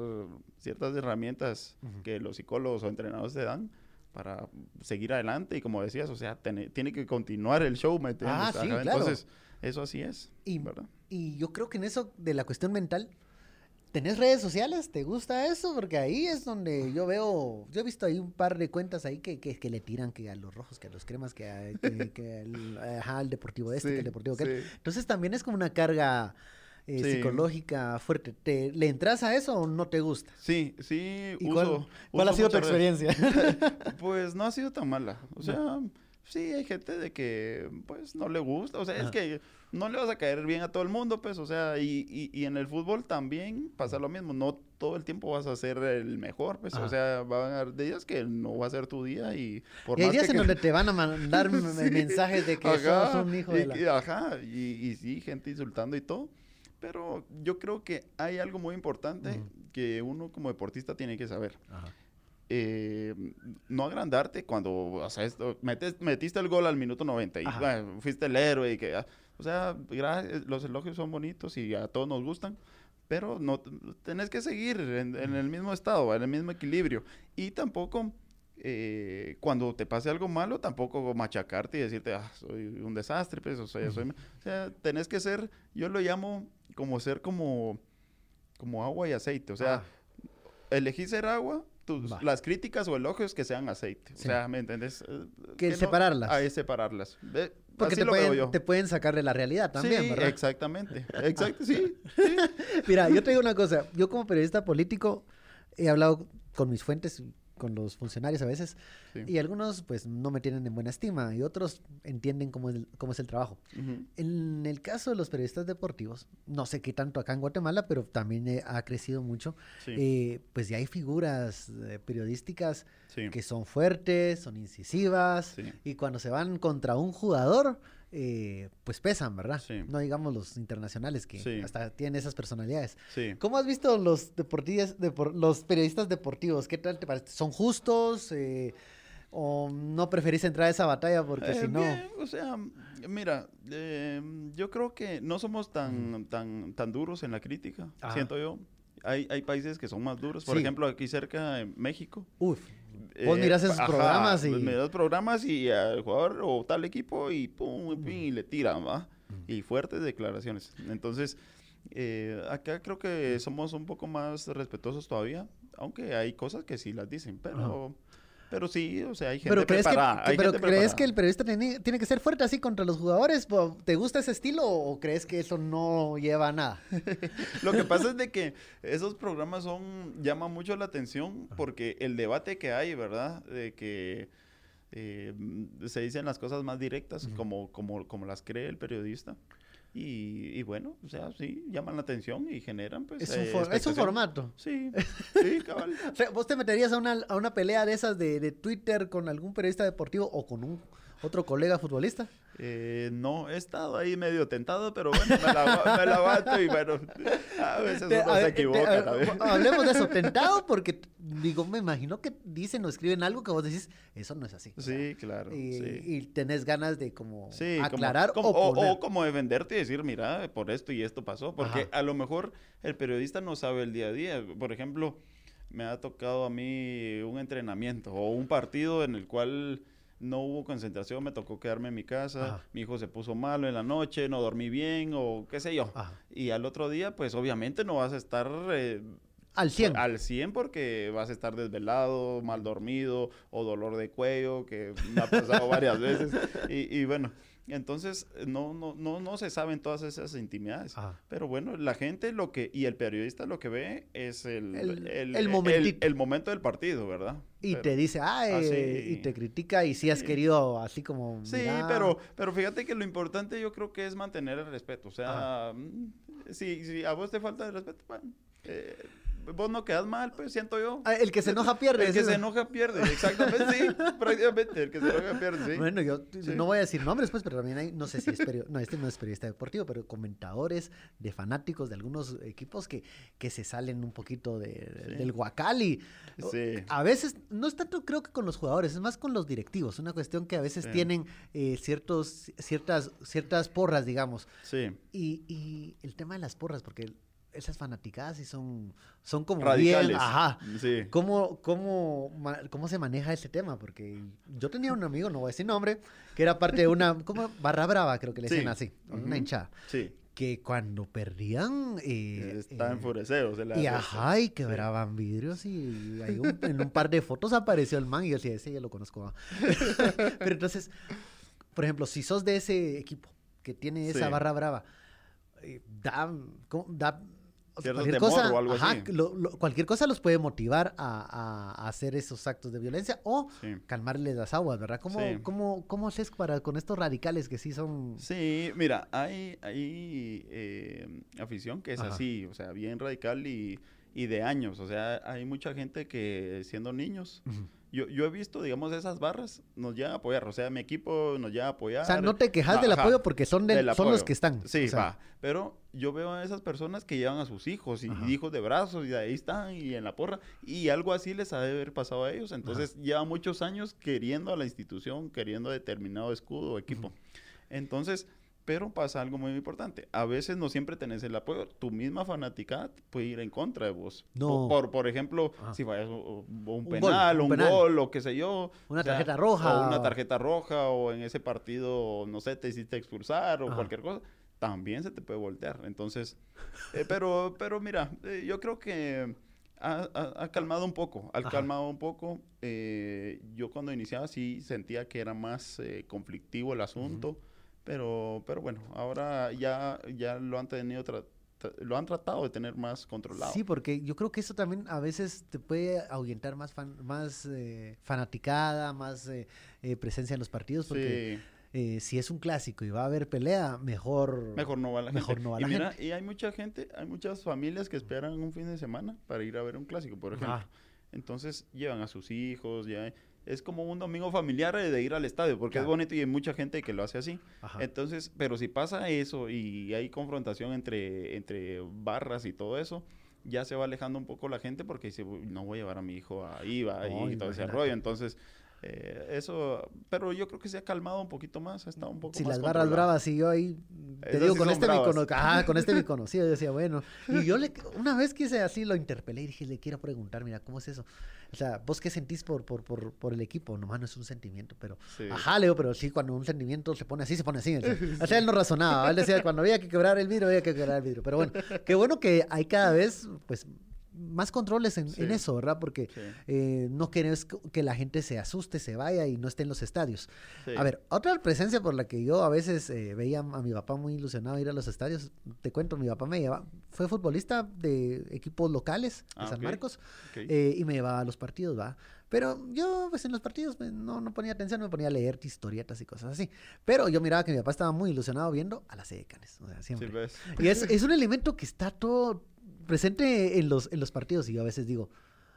C: ciertas herramientas que los psicólogos o entrenadores te dan para seguir adelante y como decías, o sea, tiene, tiene que continuar el show, ¿me entiendes?
B: Ah, sí, claro.
C: Entonces, eso así es,
B: Y,
C: ¿verdad?
B: y yo creo que en eso de la cuestión mental, ¿tenés redes sociales? ¿Te gusta eso? Porque ahí es donde yo veo, yo he visto ahí un par de cuentas ahí que, que, que le tiran que a los rojos, que a los cremas, que, a, que, que al, ajá, al deportivo este, que
C: Sí,
B: al deportivo aquel.
C: sí.
B: Entonces también es como una carga eh,
C: Sí.
B: psicológica fuerte. ¿Te, ¿Le entras a eso o no te gusta?
C: Sí, sí,
B: ¿Y
C: uso.
B: cuál, cuál ha sido tu experiencia?
C: Pues no ha sido tan mala. O sea, sí, hay gente de que, pues, no le gusta. O sea,
B: Ajá.
C: es que no le vas a caer bien a todo el mundo, pues, o sea, y, y, y en el fútbol también pasa lo mismo. No todo el tiempo vas a ser el mejor, pues,
B: Ajá.
C: o sea, va a haber días que no va a ser tu día y por
B: y hay
C: más
B: días
C: que
B: en donde te van a mandar
C: Sí.
B: mensajes de que
C: Ajá,
B: sos un hijo de la...
C: y- ajá, y, y sí, gente insultando y todo. Pero yo creo que hay algo muy importante que uno como deportista tiene que saber.
B: Ajá.
C: Eh, no agrandarte cuando, o sea, esto, metes- metiste el gol al minuto 90 y bueno, fuiste el héroe y que, ah, o sea, gra- los elogios son bonitos y a todos nos gustan, pero no tenés que seguir en, en el mismo estado, en el mismo equilibrio y tampoco eh, cuando te pase algo malo, tampoco machacarte y decirte, ah, soy un desastre, pues, o sea, soy... O sea, tenés que ser, yo lo llamo como ser como, como agua y aceite, o sea,
B: Ah.
C: elegí ser agua, tus, las críticas o elogios que sean aceite.
B: Sí.
C: O sea, ¿me entendés? Eh,
B: Que
C: no-
B: separarlas.
C: Ah, es separarlas. Ve,
B: Porque te pueden, te pueden sacar de la realidad también,
C: sí,
B: ¿verdad?
C: exactamente. Exacto, sí. sí.
B: Mira, yo te digo una cosa. Yo como periodista político he hablado con mis fuentes, con los funcionarios a veces,
C: Sí.
B: y algunos pues no me tienen en buena estima y otros entienden cómo es, el- cómo es el trabajo.
C: Ujú.
B: En el caso de los periodistas deportivos, no sé qué tanto acá en Guatemala, pero también eh, ha crecido mucho,
C: Sí,
B: eh, pues ya hay figuras eh, periodísticas
C: sí.
B: que son fuertes, son incisivas, y cuando se van contra un jugador, eh, pues pesan, ¿verdad?
C: Sí.
B: No digamos los internacionales que
C: Sí.
B: hasta tienen esas personalidades.
C: Sí.
B: ¿Cómo has visto los deportistas, depor- los periodistas deportivos? ¿Qué tal te parece? ¿Son justos? Eh, ¿O no preferís entrar a esa batalla porque
C: Eh,
B: si no...
C: o sea, mira, eh, yo creo que no somos tan, tan, tan duros en la crítica,
B: Ajá.
C: siento yo. Hay, hay países que son más duros. Por ejemplo, aquí cerca en México.
B: Uf, Vos mirás esos programas y-
C: Miras programas y al jugador o tal equipo y pum, pum, y le tiran, ¿va? Y fuertes declaraciones. Entonces, eh, acá creo que somos un poco más respetuosos todavía, aunque hay cosas que sí las dicen, pero... Pero sí, o sea, hay gente
B: pero crees, que,
C: preparada.
B: que-
C: hay
B: pero
C: gente
B: crees
C: preparada.
B: que el periodista tiene, tiene que ser fuerte así contra los jugadores. ¿Po- ¿Te gusta ese estilo o crees que eso no lleva a nada?
C: Lo que pasa es de que esos programas son llaman mucho la atención porque el debate que hay, ¿verdad? De que eh, se dicen las cosas más directas como, como, como las cree el periodista. Y, y bueno, o sea, sí, llaman la atención y generan, pues.
B: Es un,
C: eh,
B: es un formato.
C: Sí, sí, cabal.
B: ¿Vos te meterías a una, a una pelea de esas de, de Twitter con algún periodista deportivo o con un otro colega futbolista?
C: Eh, no, he estado ahí medio tentado, pero bueno, me la, me la aguanto y bueno, a veces
B: Te-
C: uno
B: a
C: se
B: ver, te-
C: equivoca
B: a
C: también.
B: Hablemos de eso, tentado, porque digo, me imagino que dicen o escriben algo que vos decís, eso no es así. o
C: Sí, claro.
B: y,
C: sí.
B: y tenés ganas de como
C: Sí,
B: aclarar
C: como-
B: o,
C: o,
B: poner.
C: o como defenderte y decir, mira, por esto y esto pasó. Porque
B: Ajá.
C: a lo mejor el periodista no sabe el día a día. Por ejemplo, me ha tocado a mí un entrenamiento o un partido en el cual no hubo concentración, me tocó quedarme en mi casa,
B: Ajá.
C: mi hijo se puso malo en la noche, no dormí bien o qué sé yo.
B: Ajá.
C: Y al otro día, pues obviamente no vas a estar eh,
B: Al 100.
C: al 100 porque vas a estar desvelado, mal dormido o dolor de cuello, que me ha pasado varias veces. Y, y bueno, entonces no, no, no, no se saben todas esas intimidades.
B: Ajá.
C: Pero bueno, la gente lo que, y el periodista lo que ve es el,
B: El- el
C: momento del partido, ¿verdad?
B: Y
C: Pero-
B: te dice, ah,
C: Ah,
B: eh",
C: sí.
B: y te critica y si has
C: Sí.
B: querido así como...
C: Sí, pero, pero fíjate que lo importante yo creo que es mantener el respeto. O sea, mm, si, si a vos te falta el respeto, bueno, eh, vos no quedas mal, pues siento yo.
B: Ah, El que se enoja pierde.
C: El que se enoja pierde, exactamente, sí, prácticamente, el que se enoja pierde, sí.
B: Bueno, yo
C: Sí.
B: no voy a decir nombres, pues, pero también hay, no sé si es periodista, no, este no es periodista deportivo, pero comentadores de fanáticos de algunos equipos que, que se salen un poquito de-
C: Sí.
B: del guacal y
C: Sí.
B: a veces, no es tanto creo que con los jugadores, es más con los directivos, una cuestión que a veces tienen eh, ciertos, ciertas, ciertas porras, digamos,
C: Sí,
B: y, y el tema de las porras, porque esas fanaticadas sí son, son como
C: radicales.
B: bien, ajá,
C: Sí.
B: ¿Cómo, cómo, ¿Cómo se maneja ese tema? Porque yo tenía un amigo, no voy a decir nombre, que era parte de una, ¿cómo? Barra Brava, creo que le
C: Sí.
B: decían así, una hinchada,
C: Sí.
B: que cuando perdían... eh,
C: Está
B: eh, y ajá, y quebraban vidrios y ahí un- en un par de fotos apareció el man y yo decía, ese ya lo conozco. ¿va?". Pero entonces, por ejemplo, si sos de ese equipo que tiene esa barra brava, eh, da, cualquier
C: temor
B: cosa,
C: o algo
B: ajá,
C: así.
B: lo- lo- cualquier cosa los puede motivar a, a- hacer esos actos de violencia o
C: Sí.
B: calmarles las aguas, ¿verdad? ¿Cómo,
C: Sí.
B: cómo, cómo haces para con estos radicales que sí son...
C: Sí, mira, hay, hay eh, afición que es
B: Ajá.
C: así, o sea, bien radical y, y de años. O sea, hay mucha gente que siendo niños, yo, yo he visto, digamos, esas barras, nos llegan a apoyar. O sea, mi equipo nos llega a apoyar.
B: O sea, no te quejas del
C: Ajá,
B: apoyo porque son, del-
C: del
B: son los que están.
C: Sí,
B: o sea,
C: va. Pero yo veo a esas personas que llevan a sus hijos y
B: Ajá.
C: hijos de brazos y ahí están y en la porra. Y algo así les ha de haber pasado a ellos. Entonces, llevan muchos años queriendo a la institución, queriendo determinado escudo o equipo. Entonces, pero pasa algo muy importante. A veces no siempre tenés el apoyo. Tu misma fanaticada puede ir en contra de vos.
B: No.
C: Por, por, ejemplo,
B: Ajá.
C: si vayas o un,
B: gol,
C: penal,
B: un
C: un,
B: penal.
C: gol, o qué sé yo.
B: Una
C: o sea,
B: tarjeta roja.
C: O una tarjeta roja, o en ese partido, no sé, te hiciste expulsar o
B: Ajá.
C: cualquier cosa. También se te puede voltear. Entonces, eh, pero, pero mira, eh, yo creo que ha, ha- ha calmado un poco. Ha
B: Ajá.
C: calmado un poco. Eh, yo cuando iniciaba sí sentía que era más conflictivo el asunto. Pero, pero bueno, ahora ya, ya lo han tenido lo han tratado de tener más controlado.
B: Sí, porque yo creo que eso también a veces te puede ahuyentar más, fan- más eh, fanaticada, más eh, eh, presencia en los partidos, porque
C: Sí.
B: eh, si es un clásico y va a haber pelea, mejor...
C: Mejor no va la
B: Mejor
C: gente.
B: no va
C: y
B: la
C: mira, y hay mucha gente, hay muchas familias que esperan un fin de semana para ir a ver un clásico, por ejemplo. Entonces llevan a sus hijos, ya es como un domingo familiar de ir al estadio, porque
B: Claro.
C: es bonito y hay mucha gente que lo hace así.
B: Ajá.
C: Entonces, pero si pasa eso y hay confrontación entre, entre barras y todo eso, ya se va alejando un poco la gente porque dice, "Uy, no voy a llevar a mi hijo ahí, va, y todo ese rollo. Entonces, eh, eso, pero yo creo que se ha calmado un poquito más, ha estado un poco
B: Si
C: más
B: las barras bravas y yo ahí te
C: Esas
B: digo
C: sí
B: con este cono- ah, con este mi conocido, yo decía, bueno, y yo le una vez quise así lo interpelé y dije, le quiero preguntar, mira, ¿cómo es eso? O sea, ¿vos qué sentís por por, por, por el equipo? Nomás no es un sentimiento, pero
C: Sí.
B: ajá, Leo, pero sí cuando un sentimiento se pone así, se pone así. O sea, o sea, él no razonaba, él decía, cuando había que quebrar el vidrio, había que quebrar el vidrio. Pero bueno, qué bueno que hay cada vez pues más controles en, eso, ¿verdad? Porque
C: Sí.
B: eh, no querés que la gente se asuste, se vaya y no esté en los estadios.
C: Sí.
B: A ver, otra presencia por la que yo a veces eh, veía a mi papá muy ilusionado ir a los estadios, te cuento, mi papá me llevaba, fue futbolista de equipos locales de
C: Ah,
B: San. Marcos
C: Ok.
B: eh, y me llevaba a los partidos, ¿va? Pero yo, pues en los partidos pues, no, no ponía atención, me ponía a leer historietas y cosas así. Pero yo miraba que mi papá estaba muy ilusionado viendo a las Canes, o sea, siempre.
C: ves.
B: Y es, es un elemento que está todo presente en los, en los partidos. Y yo a veces digo,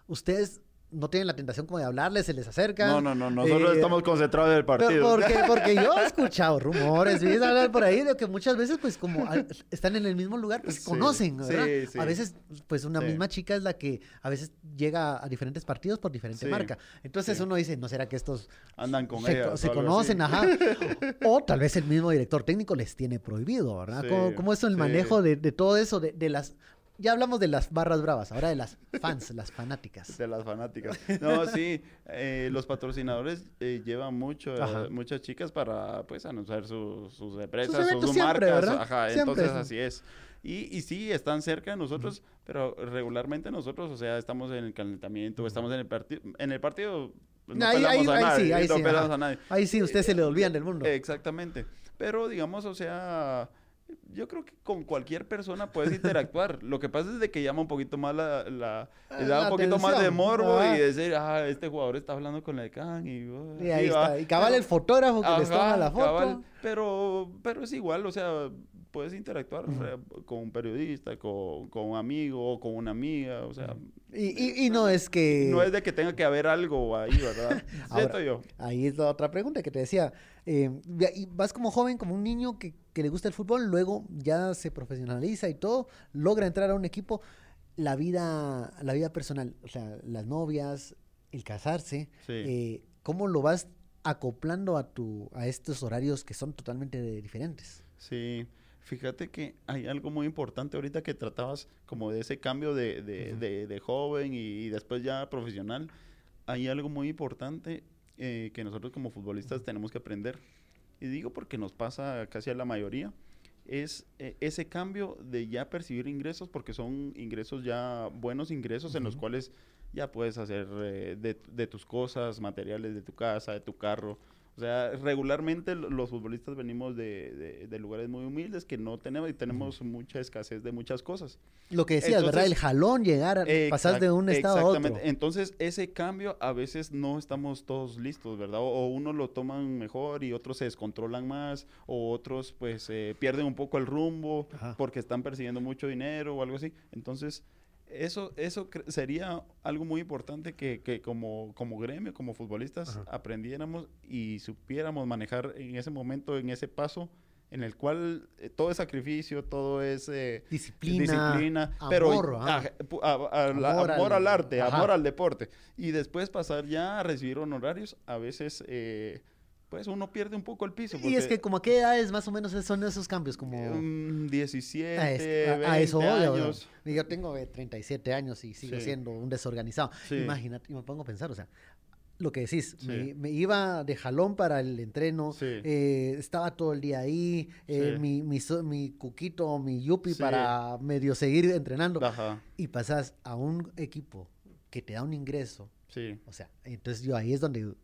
B: ustedes no tienen la tentación como de hablarles, se les acercan.
C: No, no, no, nosotros
B: eh,
C: estamos concentrados en el partido.
B: Porque, porque yo he escuchado rumores, ¿ves? hablar por ahí de que muchas veces, pues, como están en el mismo lugar, pues
C: Sí,
B: conocen,
C: sí,
B: ¿verdad?
C: sí.
B: A veces, pues, una
C: Sí.
B: misma chica es la que a veces llega a diferentes partidos por diferente
C: Sí,
B: marca. Entonces
C: sí.
B: uno dice, ¿no será que estos
C: Andan con
B: se,
C: ella.
B: se conocen, ajá. O tal vez el mismo director técnico les tiene prohibido, ¿verdad?
C: Sí,
B: ¿Cómo, cómo es el
C: sí.
B: manejo de, de todo eso, de, de las ya hablamos de las barras bravas, ahora de las fans, las fanáticas.
C: De las fanáticas. No, sí, eh, los patrocinadores eh, llevan mucho, eh, muchas chicas para, pues, anunciar sus, sus empresas,
B: Sus
C: sus,
B: eventos siempre,
C: marcas.
B: ¿verdad?
C: Ajá,
B: Siempre
C: entonces
B: es-
C: así es. Y, y sí, están cerca de nosotros, pero regularmente nosotros, o sea, estamos en el calentamiento, estamos en el partido, en el partido pues, no
B: Ahí- ahí-
C: a
B: ahí
C: nadie,
B: sí, ahí
C: no
B: sí,
C: pelamos
B: ajá.
C: a nadie.
B: Ahí sí, ustedes se le olvidan del mundo.
C: Exactamente. Pero digamos, o sea, yo creo que con cualquier persona puedes interactuar. Lo que pasa es de que llama un poquito más la, la- le da
B: la
C: un poquito más de morbo
B: Ajá.
C: y decir, ah, este jugador está hablando con el can y, uh,
B: y ahí
C: va.
B: está. Y cabal
C: Pero-
B: el fotógrafo que les toma
C: Ajá,
B: la foto.
C: cabal, pero, pero es igual, o sea, puedes interactuar eh, con un periodista, con, con un amigo o con una amiga, o sea,
B: Y, y- y no es que...
C: no es de que tenga que haber algo ahí, ¿verdad? Siento
B: Ahora,
C: yo.
B: Ahí es la otra pregunta que te decía. Eh, ya- y vas como joven, como un niño que, que le gusta el fútbol, luego ya se profesionaliza y todo, logra entrar a un equipo. La vida, la vida personal, o sea, las novias, el casarse,
C: Sí.
B: eh, ¿cómo lo vas acoplando a, tu, a estos horarios que son totalmente diferentes?
C: Sí, fíjate que hay algo muy importante ahorita que tratabas como de ese cambio de, de, de- de joven y, y después ya profesional. Hay algo muy importante eh, que nosotros como futbolistas tenemos que aprender. Y digo porque nos pasa casi a la mayoría. Es eh, ese cambio de ya percibir ingresos porque son ingresos ya buenos ingresos en los cuales ya puedes hacer eh, de, de tus cosas, materiales de tu casa, de tu carro. O sea, regularmente lo- los futbolistas venimos de, de- de lugares muy humildes que no tenemos y tenemos mucha escasez de muchas cosas.
B: Lo que decías, ¿verdad? El
C: Entonces-
B: jalón, llegar, a, pasar de un estado a otro.
C: exactamente. Entonces, ese cambio a veces no estamos todos listos, ¿verdad? O, o unos lo toman mejor y otros se descontrolan más, o otros pues eh, pierden un poco el rumbo
B: Ajá.
C: porque están persiguiendo mucho dinero o algo así. Entonces, eso, eso sería algo muy importante que, que como, como gremio, como futbolistas,
B: Ajá.
C: aprendiéramos y supiéramos manejar en ese momento, en ese paso en el cual eh, todo es sacrificio, todo es eh,
B: Disciplina,
C: disciplina, pero
B: amor,
C: ah, pu- a- a- la-
B: Amor
C: amor,
B: al-
C: al, arte,
B: ajá.
C: amor al deporte. Y después pasar ya a recibir honorarios, a veces eh, pues uno pierde un poco el piso.
B: Y es
C: porque,
B: que como a qué edades más o menos son esos cambios, como...
C: eh, un 17,
B: a, este- a- a
C: 20
B: eso
C: años.
B: Yo tengo eh, 37 años y sigo
C: Sí.
B: siendo un desorganizado.
C: Sí.
B: Imagínate, y me pongo a pensar, o sea, lo que decís,
C: Sí.
B: me, me iba de jalón para el entreno,
C: Sí.
B: eh, estaba todo el día ahí, eh,
C: Sí.
B: mi, mi, mi cuquito, mi yupi para medio seguir entrenando,
C: Ajá,
B: y pasas a un equipo que te da un ingreso,
C: sí.
B: o sea, entonces yo ahí es donde...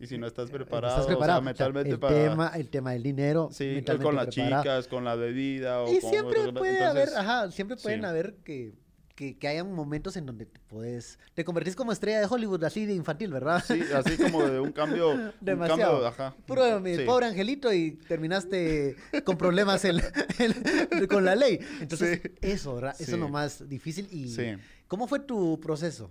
C: Y si no estás
B: eh,
C: preparado,
B: estás preparado. O sea,
C: mentalmente
B: el,
C: para...
B: tema, el tema del dinero.
C: Sí, con las
B: preparado.
C: chicas, con la bebida. O
B: Y
C: con
B: siempre puede
C: entonces,
B: haber, ajá, siempre pueden
C: sí.
B: haber que, que, que hayan momentos en donde te puedes, te convertís como estrella de Hollywood, así de infantil, ¿verdad?
C: Sí, así como de un cambio. un
B: Demasiado.
C: cambio, ajá.
B: Puro, mi
C: Sí.
B: pobre angelito y terminaste con problemas en- en- con la ley. Entonces,
C: Sí.
B: eso, ¿verdad? Eso es lo más difícil. Y. ¿Cómo fue tu proceso?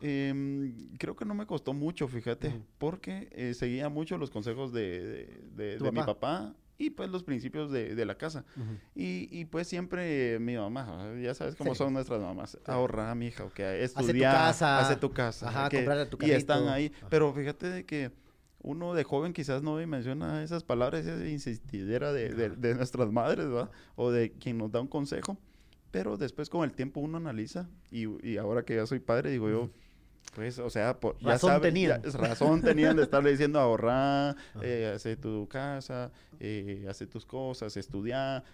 C: Em, creo que no me costó mucho, fíjate,
B: Ujú.
C: porque eh, seguía mucho los consejos de, de- de-
B: ¿Tu
C: de mi
B: papá?
C: papá y pues los principios de, de la casa. Y, y, pues siempre mi mamá, ya sabes cómo
B: Sí.
C: son nuestras mamás, ahorra, mi hija, que
B: tu
C: estudia,
B: casa.
C: hace tu casa,
B: Ajá, comprarle tu
C: y están ahí.
B: Ajá.
C: Pero fíjate de que uno de joven quizás no menciona esas palabras, esa insistidera de, de- de nuestras madres, ¿verdad? O de quien nos da un consejo. Pero después con el tiempo uno analiza y, y ahora que ya soy padre, digo yo, pues, o sea, por- ya
B: Razón
C: saben,
B: tenían.
C: ya- razón tenían de estarle diciendo ahorrar, eh, hace tu casa, eh, hace tus cosas, estudiar.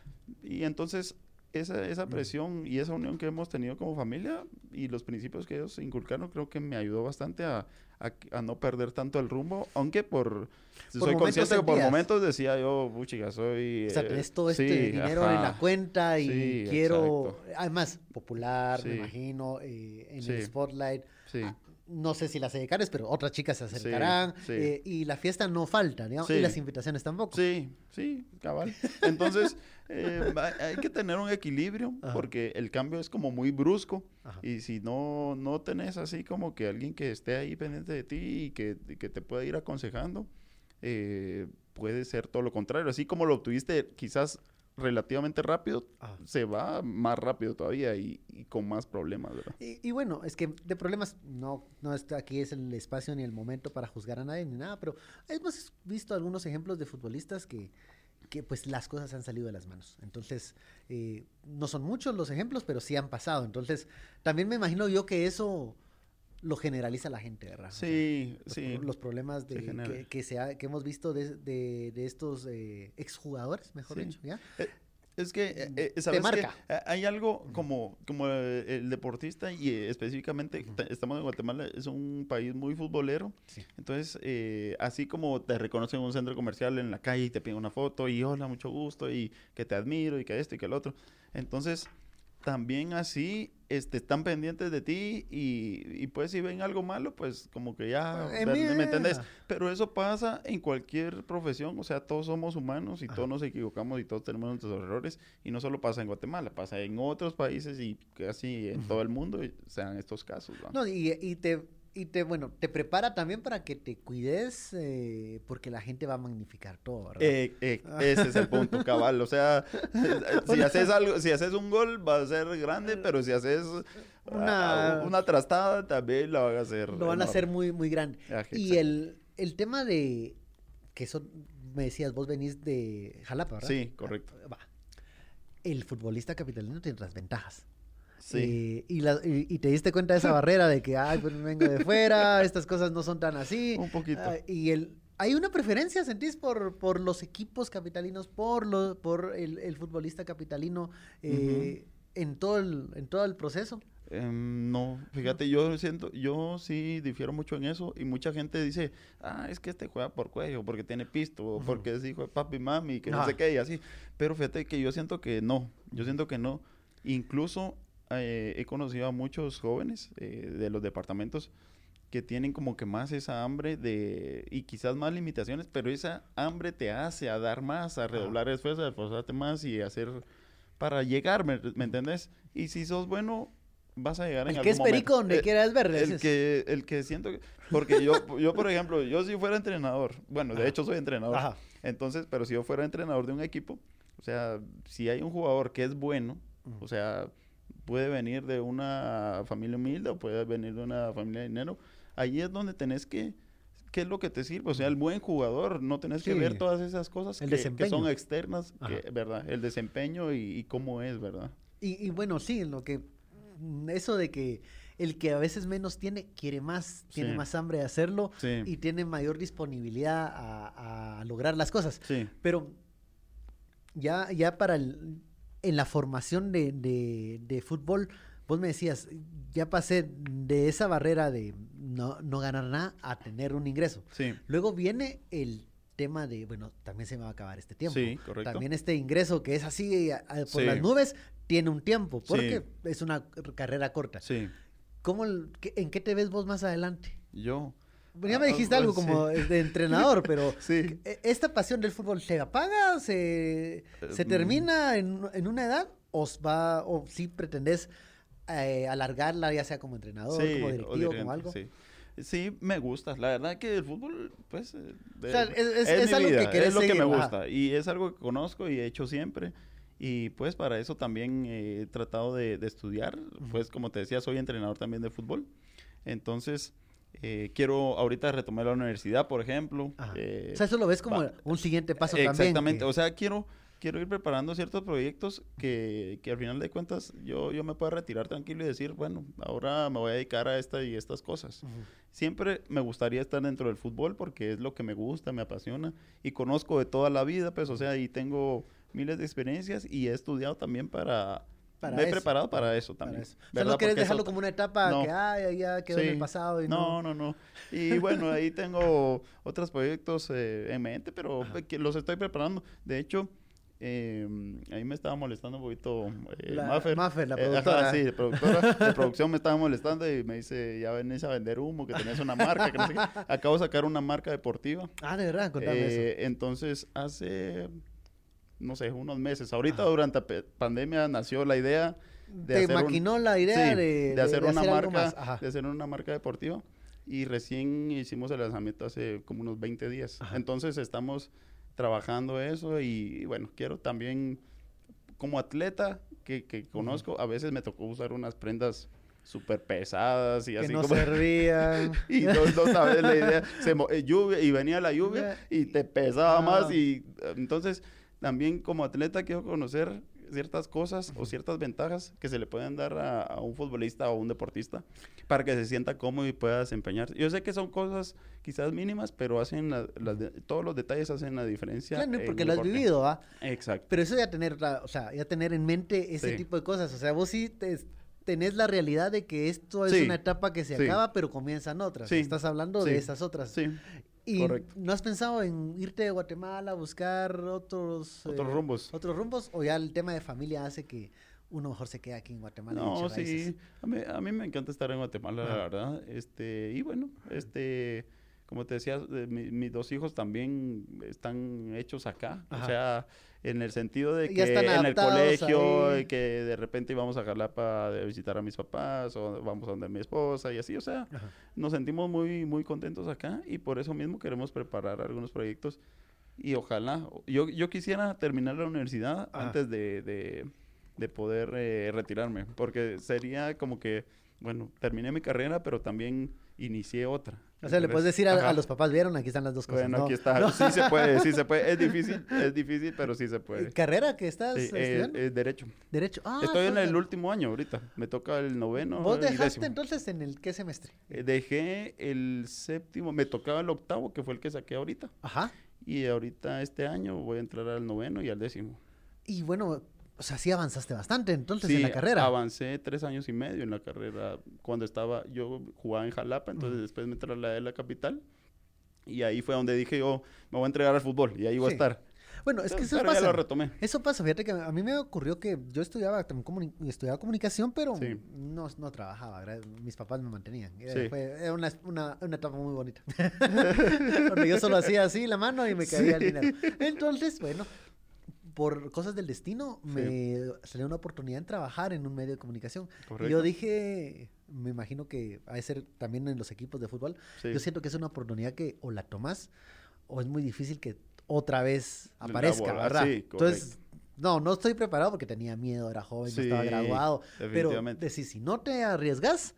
C: Y entonces esa, esa presión y esa unión que hemos tenido como familia y los principios que ellos inculcaron creo que me ayudó bastante a, a, a no perder tanto el rumbo, aunque por... soy
B: momentos
C: consciente que por
B: sentías.
C: momentos decía yo, puchiga, soy...
B: O sea,
C: eh,
B: todo este
C: sí,
B: dinero en la
C: ajá.
B: cuenta y
C: Sí,
B: quiero,
C: exacto.
B: además, popular, me
C: Sí.
B: imagino, eh, en el spotlight.
C: Sí.
B: No sé si las edecanes, pero otras chicas se acercarán.
C: sí.
B: eh, y la fiesta no falta, digamos, y
C: Sí.
B: las invitaciones tampoco.
C: Sí, sí, cabal. Entonces, eh, hay, que tener un equilibrio
B: Ajá.
C: porque el cambio es como muy brusco
B: Ajá.
C: y si no, no tenés así como que alguien que esté ahí pendiente de ti y que, que te pueda ir aconsejando, eh, puede ser todo lo contrario. Así como lo obtuviste quizás relativamente rápido,
B: Ajá.
C: se va más rápido todavía y, y con más problemas, ¿verdad?
B: Y, y bueno, es que de problemas no, no está aquí es el espacio ni el momento para juzgar a nadie ni nada, pero hemos visto algunos ejemplos de futbolistas que, que pues las cosas han salido de las manos. Entonces, eh, no son muchos los ejemplos, pero sí han pasado. Entonces, también me imagino yo que eso lo generaliza la gente, ¿verdad?
C: Sí,
B: los,
C: sí.
B: Los problemas de, que, que, se ha, que hemos visto de, de, de estos eh, exjugadores, mejor dicho, ¿ya?
C: Eh, es que, eh, eh, ¿sabes
B: marca.
C: Que hay algo como, como el deportista y específicamente estamos en Guatemala, es un país muy futbolero.
B: Sí.
C: Entonces, así como te reconocen en un centro comercial en la calle y te piden una foto y hola, mucho gusto y que te admiro y que esto y que el otro. Entonces, también así este, están pendientes de ti y, y, pues si ven algo malo, pues como que ya,
B: Eh,
C: ¿me, entendés? Pero eso pasa en cualquier profesión, o sea, todos somos humanos y
B: Ajá.
C: todos nos equivocamos y todos tenemos nuestros errores y no solo pasa en Guatemala, pasa en otros países y casi en todo el mundo y se dan estos casos.
B: No, y, y te, y te, bueno, te prepara también para que te cuides, eh, porque la gente va a magnificar todo, ¿verdad?
C: Eh, eh, ese es el punto, cabal. O sea, si haces algo, si haces un gol va a ser grande, pero si haces
B: Una-
C: una, una trastada también la van a hacer.
B: Lo van a hacer muy, muy grande.
C: Ajá,
B: Y el, el tema de, que eso, me decías, vos venís de Jalapa, ¿verdad?
C: Sí, correcto.
B: Ah, Va. El futbolista capitalino tiene las ventajas.
C: Sí.
B: Y, la- y- y te diste cuenta de esa barrera de que, ay, pues vengo de fuera, estas cosas no son tan así.
C: Un poquito.
B: Ah, y el, hay una preferencia, ¿sentís? Por, por los equipos capitalinos, por, lo, por el, el futbolista capitalino eh, en, todo el, en todo el proceso.
C: Em, no, fíjate, yo siento, yo sí difiero mucho en eso y mucha gente dice, ah, es que este juega por cuello, porque tiene pisto, o porque es hijo de papi mami, que no sé qué, y así. Pero fíjate que yo siento que no, yo siento que no. Incluso eh, he conocido a muchos jóvenes eh, de los departamentos que tienen como que más esa hambre de, y quizás más limitaciones, pero esa hambre te hace a dar más, a redoblar esfuerzos, a esforzarte más y hacer para llegar, ¿me, me entendés? Y si sos bueno, vas a llegar en
B: El que es
C: algún
B: perico
C: momento.
B: donde
C: Eh,
B: quiera es verde.
C: el que, el que siento que... Porque yo, yo, por ejemplo, yo si fuera entrenador, bueno, de
B: Ajá.
C: hecho soy entrenador,
B: Ajá.
C: entonces, pero si yo fuera entrenador de un equipo, o sea, si hay un jugador que es bueno,
B: Ujú.
C: o sea, puede venir de una familia humilde o puede venir de una familia de dinero, ahí es donde tenés que... ¿Qué es lo que te sirve? O sea, el buen jugador, no tenés que ver todas esas cosas
B: El
C: que, que son externas, que-. ¿verdad? El desempeño y, y cómo es, ¿verdad?
B: Y, y bueno, sí, lo que mm, eso de que el que a veces menos tiene, quiere más, tiene
C: Sí.
B: más hambre de hacerlo
C: Sí.
B: y tiene mayor disponibilidad a, a lograr las cosas.
C: Sí.
B: Pero ya, ya para el, en la formación de, de, de fútbol, vos me decías, ya pasé de esa barrera de no, no ganar nada a tener un ingreso.
C: Sí.
B: Luego viene el tema de, bueno, también se me va a acabar este tiempo.
C: Sí, correcto.
B: También este ingreso que es así a- a- por
C: Sí.
B: las nubes, tiene un tiempo,
C: Sí.
B: porque es una carrera corta.
C: Sí.
B: ¿Cómo, ¿En qué te ves vos más adelante?
C: Yo.
B: Ya me
C: Ah,
B: dijiste
C: pues,
B: algo como de entrenador, pero
C: Sí.
B: ¿e- ¿esta pasión del fútbol se apaga? ¿Se, se
C: Mm.
B: termina en, en una edad? ¿O, s- va, o si pretendes eh, alargarla, ya sea como entrenador,
C: Sí,
B: como
C: o
B: directivo, como algo?
C: Sí. Sí, me gusta. La verdad que el fútbol, pues... eh, de-
B: sea, es- es- es
C: mi
B: algo que
C: vida,
B: querés
C: Es lo que
B: seguir,
C: me
B: ajá.
C: gusta. Y es algo que conozco y he hecho siempre. Y pues para eso también eh, he tratado de, de estudiar. Pues como te decía, soy entrenador también de fútbol. Entonces, eh, quiero ahorita retomar la universidad, por ejemplo. Eh,
B: o sea, eso lo ves como
C: va-
B: un siguiente paso también.
C: Exactamente,
B: que-
C: o sea, quiero, quiero ir preparando ciertos proyectos que, que al final de cuentas yo, yo me pueda retirar tranquilo y decir, bueno, ahora me voy a dedicar a esta y estas cosas. Siempre me gustaría estar dentro del fútbol porque es lo que me gusta, me apasiona y conozco de toda la vida, pues, o sea, y tengo miles de experiencias y he estudiado también para...
B: Para
C: me he
B: eso.
C: preparado para eso
B: para
C: también.
B: eso. O sea,
C: ¿verdad?
B: no quieres
C: Porque
B: dejarlo
C: eso-
B: como una etapa
C: No.
B: que ay, ya quedó en el pasado y
C: no,
B: no.
C: no, no. Y bueno, ahí tengo otros proyectos eh, en mente, pero que los estoy preparando. De hecho, eh, ahí me estaba molestando un poquito eh,
B: La-
C: Maffer.
B: Maffer, la
C: Eh, ajá,
B: productora.
C: sí, la productora de producción me estaba molestando y me dice, ya venís a vender humo, que tenés una marca, que no sé qué. Acabo de sacar una marca deportiva.
B: Ah, de verdad, contame eso.
C: Eh, entonces, hace, no sé, unos meses. Ahorita
B: Ajá.
C: durante la pandemia nació la idea de
B: Te
C: hacer un-
B: maquinó la idea
C: Sí,
B: de,
C: de hacer una
B: algo
C: marca, de hacer una marca deportiva y recién hicimos el lanzamiento hace como unos 20 días.
B: Ajá.
C: Entonces estamos trabajando eso y, bueno, quiero también como atleta que, que conozco, a veces me tocó usar unas prendas súper pesadas y
B: que
C: así
B: no
C: como
B: servían.
C: y no, no sabes la idea se mo- eh, lluvia y venía la lluvia y te pesaba
B: Ah.
C: más y entonces también como atleta quiero conocer ciertas cosas o ciertas ventajas que se le pueden dar a, a un futbolista o un deportista para que se sienta cómodo y pueda desempeñarse. Yo sé que son cosas quizás mínimas, pero hacen la- de- todos los detalles hacen la diferencia.
B: Claro, porque lo has vivido, ¿va?
C: Exacto.
B: Pero eso ya tener, la- o sea, ya tener en mente ese
C: Sí.
B: tipo de cosas. O sea, vos sí te- tenés la realidad de que esto es
C: Sí,
B: una etapa que se
C: sí.
B: acaba, pero comienzan otras.
C: Sí,
B: Estás hablando de esas otras.
C: Sí,
B: ¿Y
C: correcto.
B: no has pensado en irte de Guatemala a buscar otros,
C: Otros
B: eh,
C: rumbos.
B: otros rumbos? ¿O ya el tema de familia hace que uno mejor se quede aquí en Guatemala?
C: No, sí. A mí, a mí me encanta estar en Guatemala, la verdad. Este, y bueno, este, como te decía, mi- mis dos hijos también están hechos acá.
B: Ajá.
C: O sea, en el sentido de que en el colegio,
B: ahí.
C: y que de repente íbamos a Jalapa de visitar a mis papás o vamos a donde mi esposa y así. O sea,
B: Ajá.
C: nos sentimos muy, muy contentos acá y por eso mismo queremos preparar algunos proyectos y ojalá, yo, yo quisiera terminar la universidad
B: Ajá.
C: antes de, de- de poder eh, retirarme, porque sería como que, bueno, terminé mi carrera, pero también inicié otra.
B: O sea, le puedes decir a, los papás, ¿vieron? Aquí están las dos cosas.
C: Bueno,
B: ¿no?
C: aquí está,
B: ¿No?
C: sí se puede, sí se puede, es difícil, es difícil, pero sí se puede.
B: ¿Carrera que estás
C: Sí, eh,
B: estudiando?
C: eh, derecho.
B: Derecho. Ah,
C: Estoy en el último año ahorita, me toca el noveno.
B: ¿Vos dejaste
C: décimo.
B: entonces en el qué semestre?
C: Eh, Dejé el séptimo, me tocaba el octavo, que fue el que saqué ahorita.
B: Ajá.
C: Y ahorita este año voy a entrar al noveno y al décimo.
B: Y bueno, o sea, sí avanzaste bastante entonces en
C: Sí,
B: la carrera.
C: avancé tres años y medio en la carrera. Cuando estaba, yo jugaba en Jalapa, entonces después me trasladé a la capital. Y ahí fue donde dije yo, me voy a entregar al fútbol y ahí voy
B: Sí.
C: a estar.
B: Bueno, es que eso
C: Pero ya
B: pasa.
C: lo retomé.
B: Eso pasa, fíjate que a mí me ocurrió que yo estudiaba también comuni- estudiaba comunicación, pero
C: Sí.
B: no, no trabajaba, ¿verdad? mis papás me mantenían. Era,
C: Sí.
B: fue- era una, una, una etapa muy bonita. Donde yo solo hacía así la mano y me caía el dinero. Entonces, bueno, por cosas del destino, me salió una oportunidad en trabajar en un medio de comunicación. Y yo dije, me imagino que de ser también en los equipos de fútbol,
C: Sí.
B: yo siento que es una oportunidad que o la tomas o es muy difícil que otra vez aparezca,
C: bola,
B: ¿verdad?
C: sí,
B: Entonces, no, no estoy preparado porque tenía miedo, era joven, no estaba graduado. Pero decís, si no te arriesgas,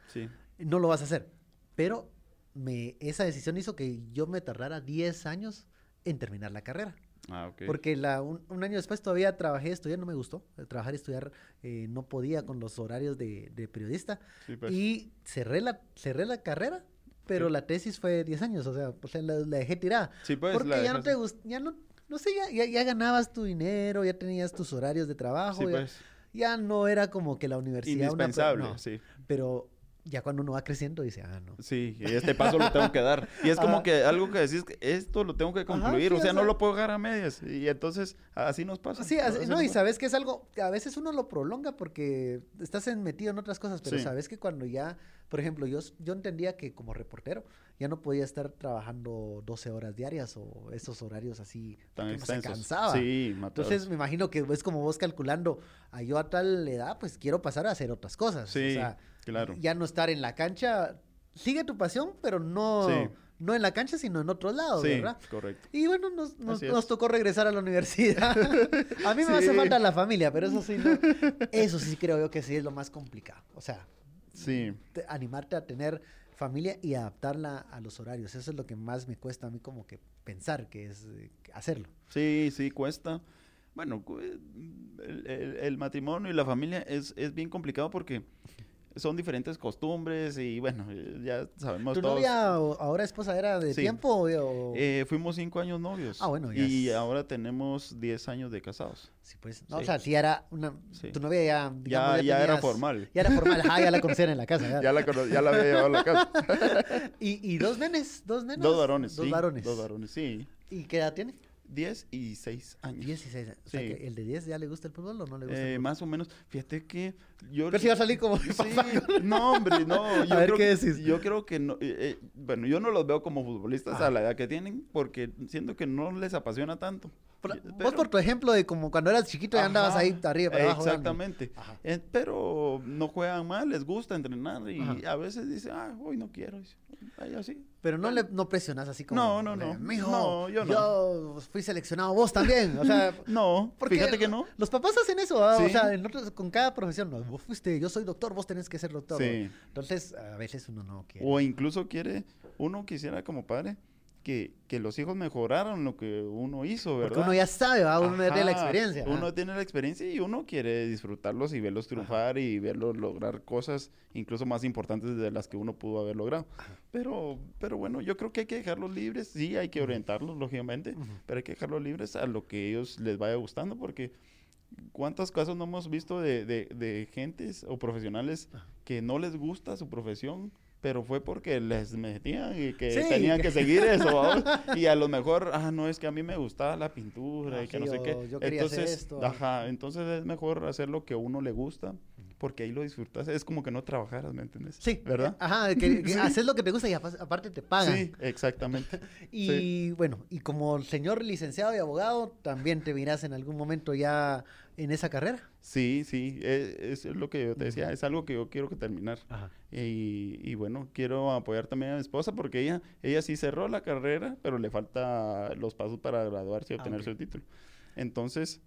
B: no lo vas a hacer. Pero me, esa decisión hizo que yo me tardara 10 años en terminar la carrera.
C: Ah.
B: Porque la, un, un año después todavía trabajé, estudiar, no me gustó. Eh, Trabajar y estudiar eh, no podía con los horarios de, de periodista.
C: Sí, pues.
B: Y cerré la, cerré la carrera, pero
C: Sí.
B: la tesis fue 10 años, o sea, sea, la, la dejé tirada.
C: Sí, pues,
B: porque
C: la
B: ya no te gust- ya no, no sé, ya, ya, ya ganabas tu dinero, ya tenías tus horarios de trabajo,
C: Sí,
B: ya,
C: pues.
B: ya no era como que la universidad... una
C: Indispensable,
B: no,
C: sí.
B: Pero ya cuando uno va creciendo dice, ah, no.
C: Sí, y este paso lo tengo que dar. Y es como que algo que decís, esto lo tengo que concluir,
B: sí,
C: o sea,
B: o
C: no lo puedo dejar a medias. Y entonces, así nos pasa.
B: Sí, así- no, y sabes que es algo a veces uno lo prolonga porque estás metido en otras cosas, pero
C: Sí.
B: sabes que cuando ya, por ejemplo, yo, yo entendía que como reportero ya no podía estar trabajando 12 horas diarias o esos horarios así,
C: Tan
B: porque se cansaba.
C: Sí, matados.
B: Entonces me imagino que es como vos calculando, a yo a tal edad, pues quiero pasar a hacer otras cosas.
C: Sí,
B: o sea,
C: claro.
B: Ya no estar en la cancha, sigue tu pasión, pero no,
C: Sí.
B: no en la cancha, sino en otros lados,
C: sí,
B: ¿verdad?
C: correcto.
B: Y bueno, nos, nos, tocó regresar a la universidad. a mí me hace falta la familia, pero eso sí, no- eso sí creo yo que sí es lo más complicado. O sea,
C: Sí,
B: te- animarte a tener familia y adaptarla a los horarios. Eso es lo que más me cuesta a mí como que pensar, que es eh, hacerlo.
C: sí, sí, cuesta. Bueno, el, el- el matrimonio y la familia es, es bien complicado porque son diferentes costumbres y bueno, eh, ya sabemos
B: ¿Tu
C: todos.
B: novia ahora esposa era de
C: Sí.
B: tiempo o-?
C: Eh, fuimos cinco años novios.
B: Ah, bueno, ya
C: Y
B: es-
C: ahora tenemos diez años de casados.
B: Sí, pues. No,
C: sí.
B: O sea, sí era una...
C: Sí.
B: Tu novia ya, digamos,
C: Ya, ya era
B: tenías-
C: formal.
B: Ya era formal. Ah, ya la conocían en la casa. ya.
C: Ya la, cono- ya la había llevado a la casa.
B: Y, y dos nenes, dos nenas.
C: Dos varones,
B: Dos varones.
C: Dos varones, sí.
B: ¿Y qué edad tiene?
C: 10 y 6 años.
B: 16 años. O sea,
C: Sí.
B: que el de 10 ya le gusta el fútbol o no le gusta el
C: Eh,
B: fútbol.
C: más o menos. Fíjate que yo...
B: Pero si va a salir como
C: Sí,
B: papá.
C: no, hombre, no. Yo
B: A ver,
C: creo
B: ¿qué
C: que-
B: decís?
C: Yo creo que no. eh, eh, bueno, yo no los veo como futbolistas
B: Ah.
C: a la edad que tienen porque siento que no les apasiona tanto.
B: Por- Vos por tu ejemplo de como cuando eras chiquito ya andabas
C: Ajá,
B: ahí arriba para abajo.
C: Exactamente. Eh, pero no juegan mal, les gusta entrenar y
B: Ajá.
C: a veces dicen, ah, hoy no quiero. así.
B: Pero no le no presionas así como.
C: No, no, no.
B: "Mijo,
C: No, yo no".
B: Yo fui seleccionado, vos también. O sea.
C: No,
B: porque
C: fíjate que no.
B: Los papás hacen eso, o sea, en otros- con cada profesión, no, vos fuiste, yo soy doctor, vos tenés que ser doctor.
C: Sí.
B: Entonces, a veces uno no quiere.
C: O incluso quiere, uno quisiera como padre que, que los hijos mejoraron lo que uno hizo, ¿verdad?
B: Porque uno ya sabe, ¿va? uno ya tiene la
C: Ajá,
B: experiencia.
C: Uno
B: ajá.
C: tiene la experiencia y uno quiere disfrutarlos y verlos triunfar y verlos lograr cosas incluso más importantes de las que uno pudo haber logrado. Pero, pero bueno, yo creo que hay que dejarlos libres. Sí, hay que orientarlos, lógicamente, pero hay que dejarlos libres a lo que ellos les vaya gustando porque ¿cuántos casos no hemos visto de, de, de gentes o profesionales que no les gusta su profesión? Pero fue porque les metían y que
B: Sí.
C: tenían que seguir eso. Y a lo mejor, ah, no, es que a mí me gustaba la pintura
B: Ah,
C: y que
B: sí,
C: no sé qué.
B: yo quería hacer
C: entonces,
B: esto.
C: ajá, entonces es mejor hacer lo que a uno le gusta porque ahí lo disfrutas. Es como que no trabajaras, ¿me entiendes?
B: Sí,
C: ¿Verdad?
B: Ajá, que, que
C: Sí.
B: haces lo que te gusta y apa- aparte te pagan.
C: Sí, exactamente.
B: Y bueno, y como señor licenciado y abogado, también te mirás en algún momento ya en esa carrera.
C: Sí, sí, es, es lo que yo te decía, es algo que yo quiero que terminar.
B: Ajá.
C: Y, y bueno, quiero apoyar también a mi esposa porque ella, ella sí cerró la carrera, pero le falta los pasos para graduarse y
B: Ah,
C: obtener su título. Entonces,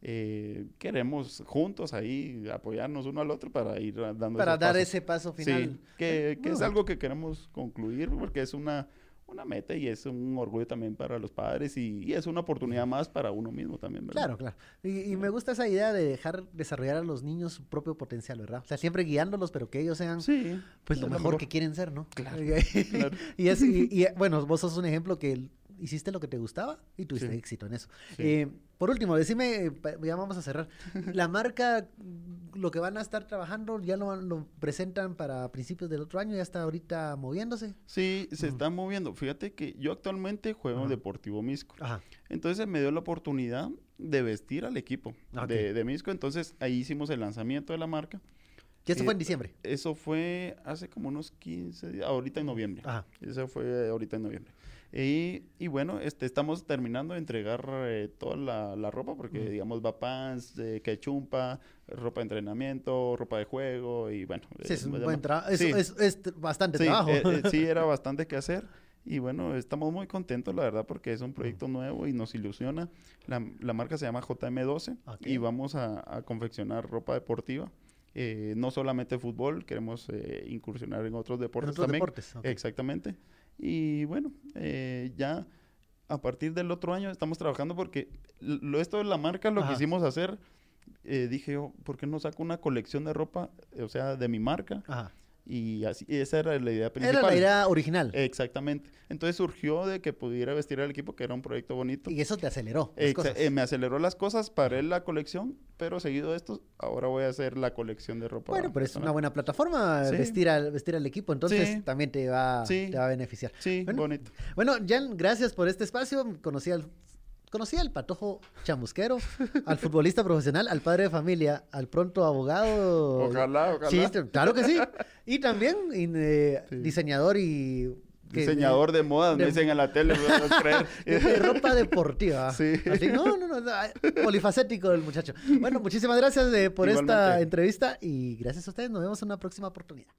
C: eh, queremos juntos ahí apoyarnos uno al otro para ir dando
B: Para
C: esos
B: dar
C: pasos.
B: ese paso final.
C: Sí, que, que es algo que queremos concluir porque es una, una meta y es un orgullo también para los padres y, y es una oportunidad más para uno mismo también, ¿verdad?
B: Claro, claro. Y, y me gusta esa idea de dejar desarrollar a los niños su propio potencial, ¿verdad? O sea, siempre guiándolos, pero que ellos sean
C: Sí.
B: pues lo mejor, que quieren ser, ¿no?
C: Claro,
B: Y,
C: claro.
B: y es, y, y, bueno, vos sos un ejemplo que hiciste lo que te gustaba y tuviste
C: Sí.
B: éxito en eso.
C: Sí.
B: Eh, por último, decime, eh, ya vamos a cerrar. La marca, lo que van a estar trabajando, ya lo, lo presentan para principios del otro año, ya está ahorita moviéndose.
C: Sí, se está moviendo. Fíjate que yo actualmente juego en. Deportivo Misco.
B: Ajá.
C: Entonces me dio la oportunidad de vestir al equipo
B: Ah,
C: de Misco. Entonces ahí hicimos el lanzamiento de la marca.
B: Y esto
C: Eh,
B: fue en diciembre.
C: Eso fue hace como unos 15 días, ahorita en noviembre.
B: Ajá.
C: Eso fue ahorita en noviembre. Y, y bueno, este, estamos terminando de entregar eh, toda la, la ropa porque, digamos, va pants, eh, quechumpa, ropa de entrenamiento, ropa de juego y bueno.
B: Sí, es
C: eh,
B: un buen trabajo.
C: Sí.
B: es- es bastante
C: Sí,
B: trabajo.
C: eh, eh, sí, era bastante que hacer. Y bueno, estamos muy contentos, la verdad, porque es un proyecto nuevo y nos ilusiona. La, la marca se llama JM12
B: Ok.
C: y vamos a, a confeccionar ropa deportiva. Eh, no solamente fútbol, queremos eh, incursionar en otros
B: En
C: deportes
B: otros
C: también.
B: deportes.
C: Exactamente. Y bueno, eh, ya a partir del otro año estamos trabajando porque lo, esto de la marca lo
B: Ajá.
C: quisimos hacer. eh, dije yo, ¿por qué no saco una colección de ropa, eh, o sea, de mi marca?
B: Ajá.
C: Y así, esa era la idea principal.
B: Era la idea original.
C: Exactamente. Entonces surgió de que pudiera vestir al equipo, que era un proyecto bonito.
B: y eso te aceleró. las
C: Exa-
B: cosas.
C: eh, me aceleró las cosas, paré la colección, pero seguido de esto, ahora voy a hacer la colección de ropa.
B: Bueno, pero es una buena plataforma
C: Sí.
B: vestir, al, vestir al equipo, entonces
C: Sí.
B: también te va,
C: Sí.
B: te va a beneficiar.
C: Sí,
B: Bueno,
C: bonito.
B: Bueno, Jan, gracias por este espacio. Conocí al, conocí al patojo chamusquero, al futbolista profesional, al padre de familia, al pronto abogado.
C: Ojalá, ojalá.
B: Sí, t- claro que sí. Y también y, eh,
C: Sí.
B: diseñador y...
C: Diseñador de modas,
B: de-
C: me dicen en la tele, no creer.
B: de ropa deportiva.
C: Sí.
B: Así, no, no, no, polifacético el muchacho. Bueno, muchísimas gracias eh, por esta entrevista y gracias a ustedes. Nos vemos en una próxima oportunidad.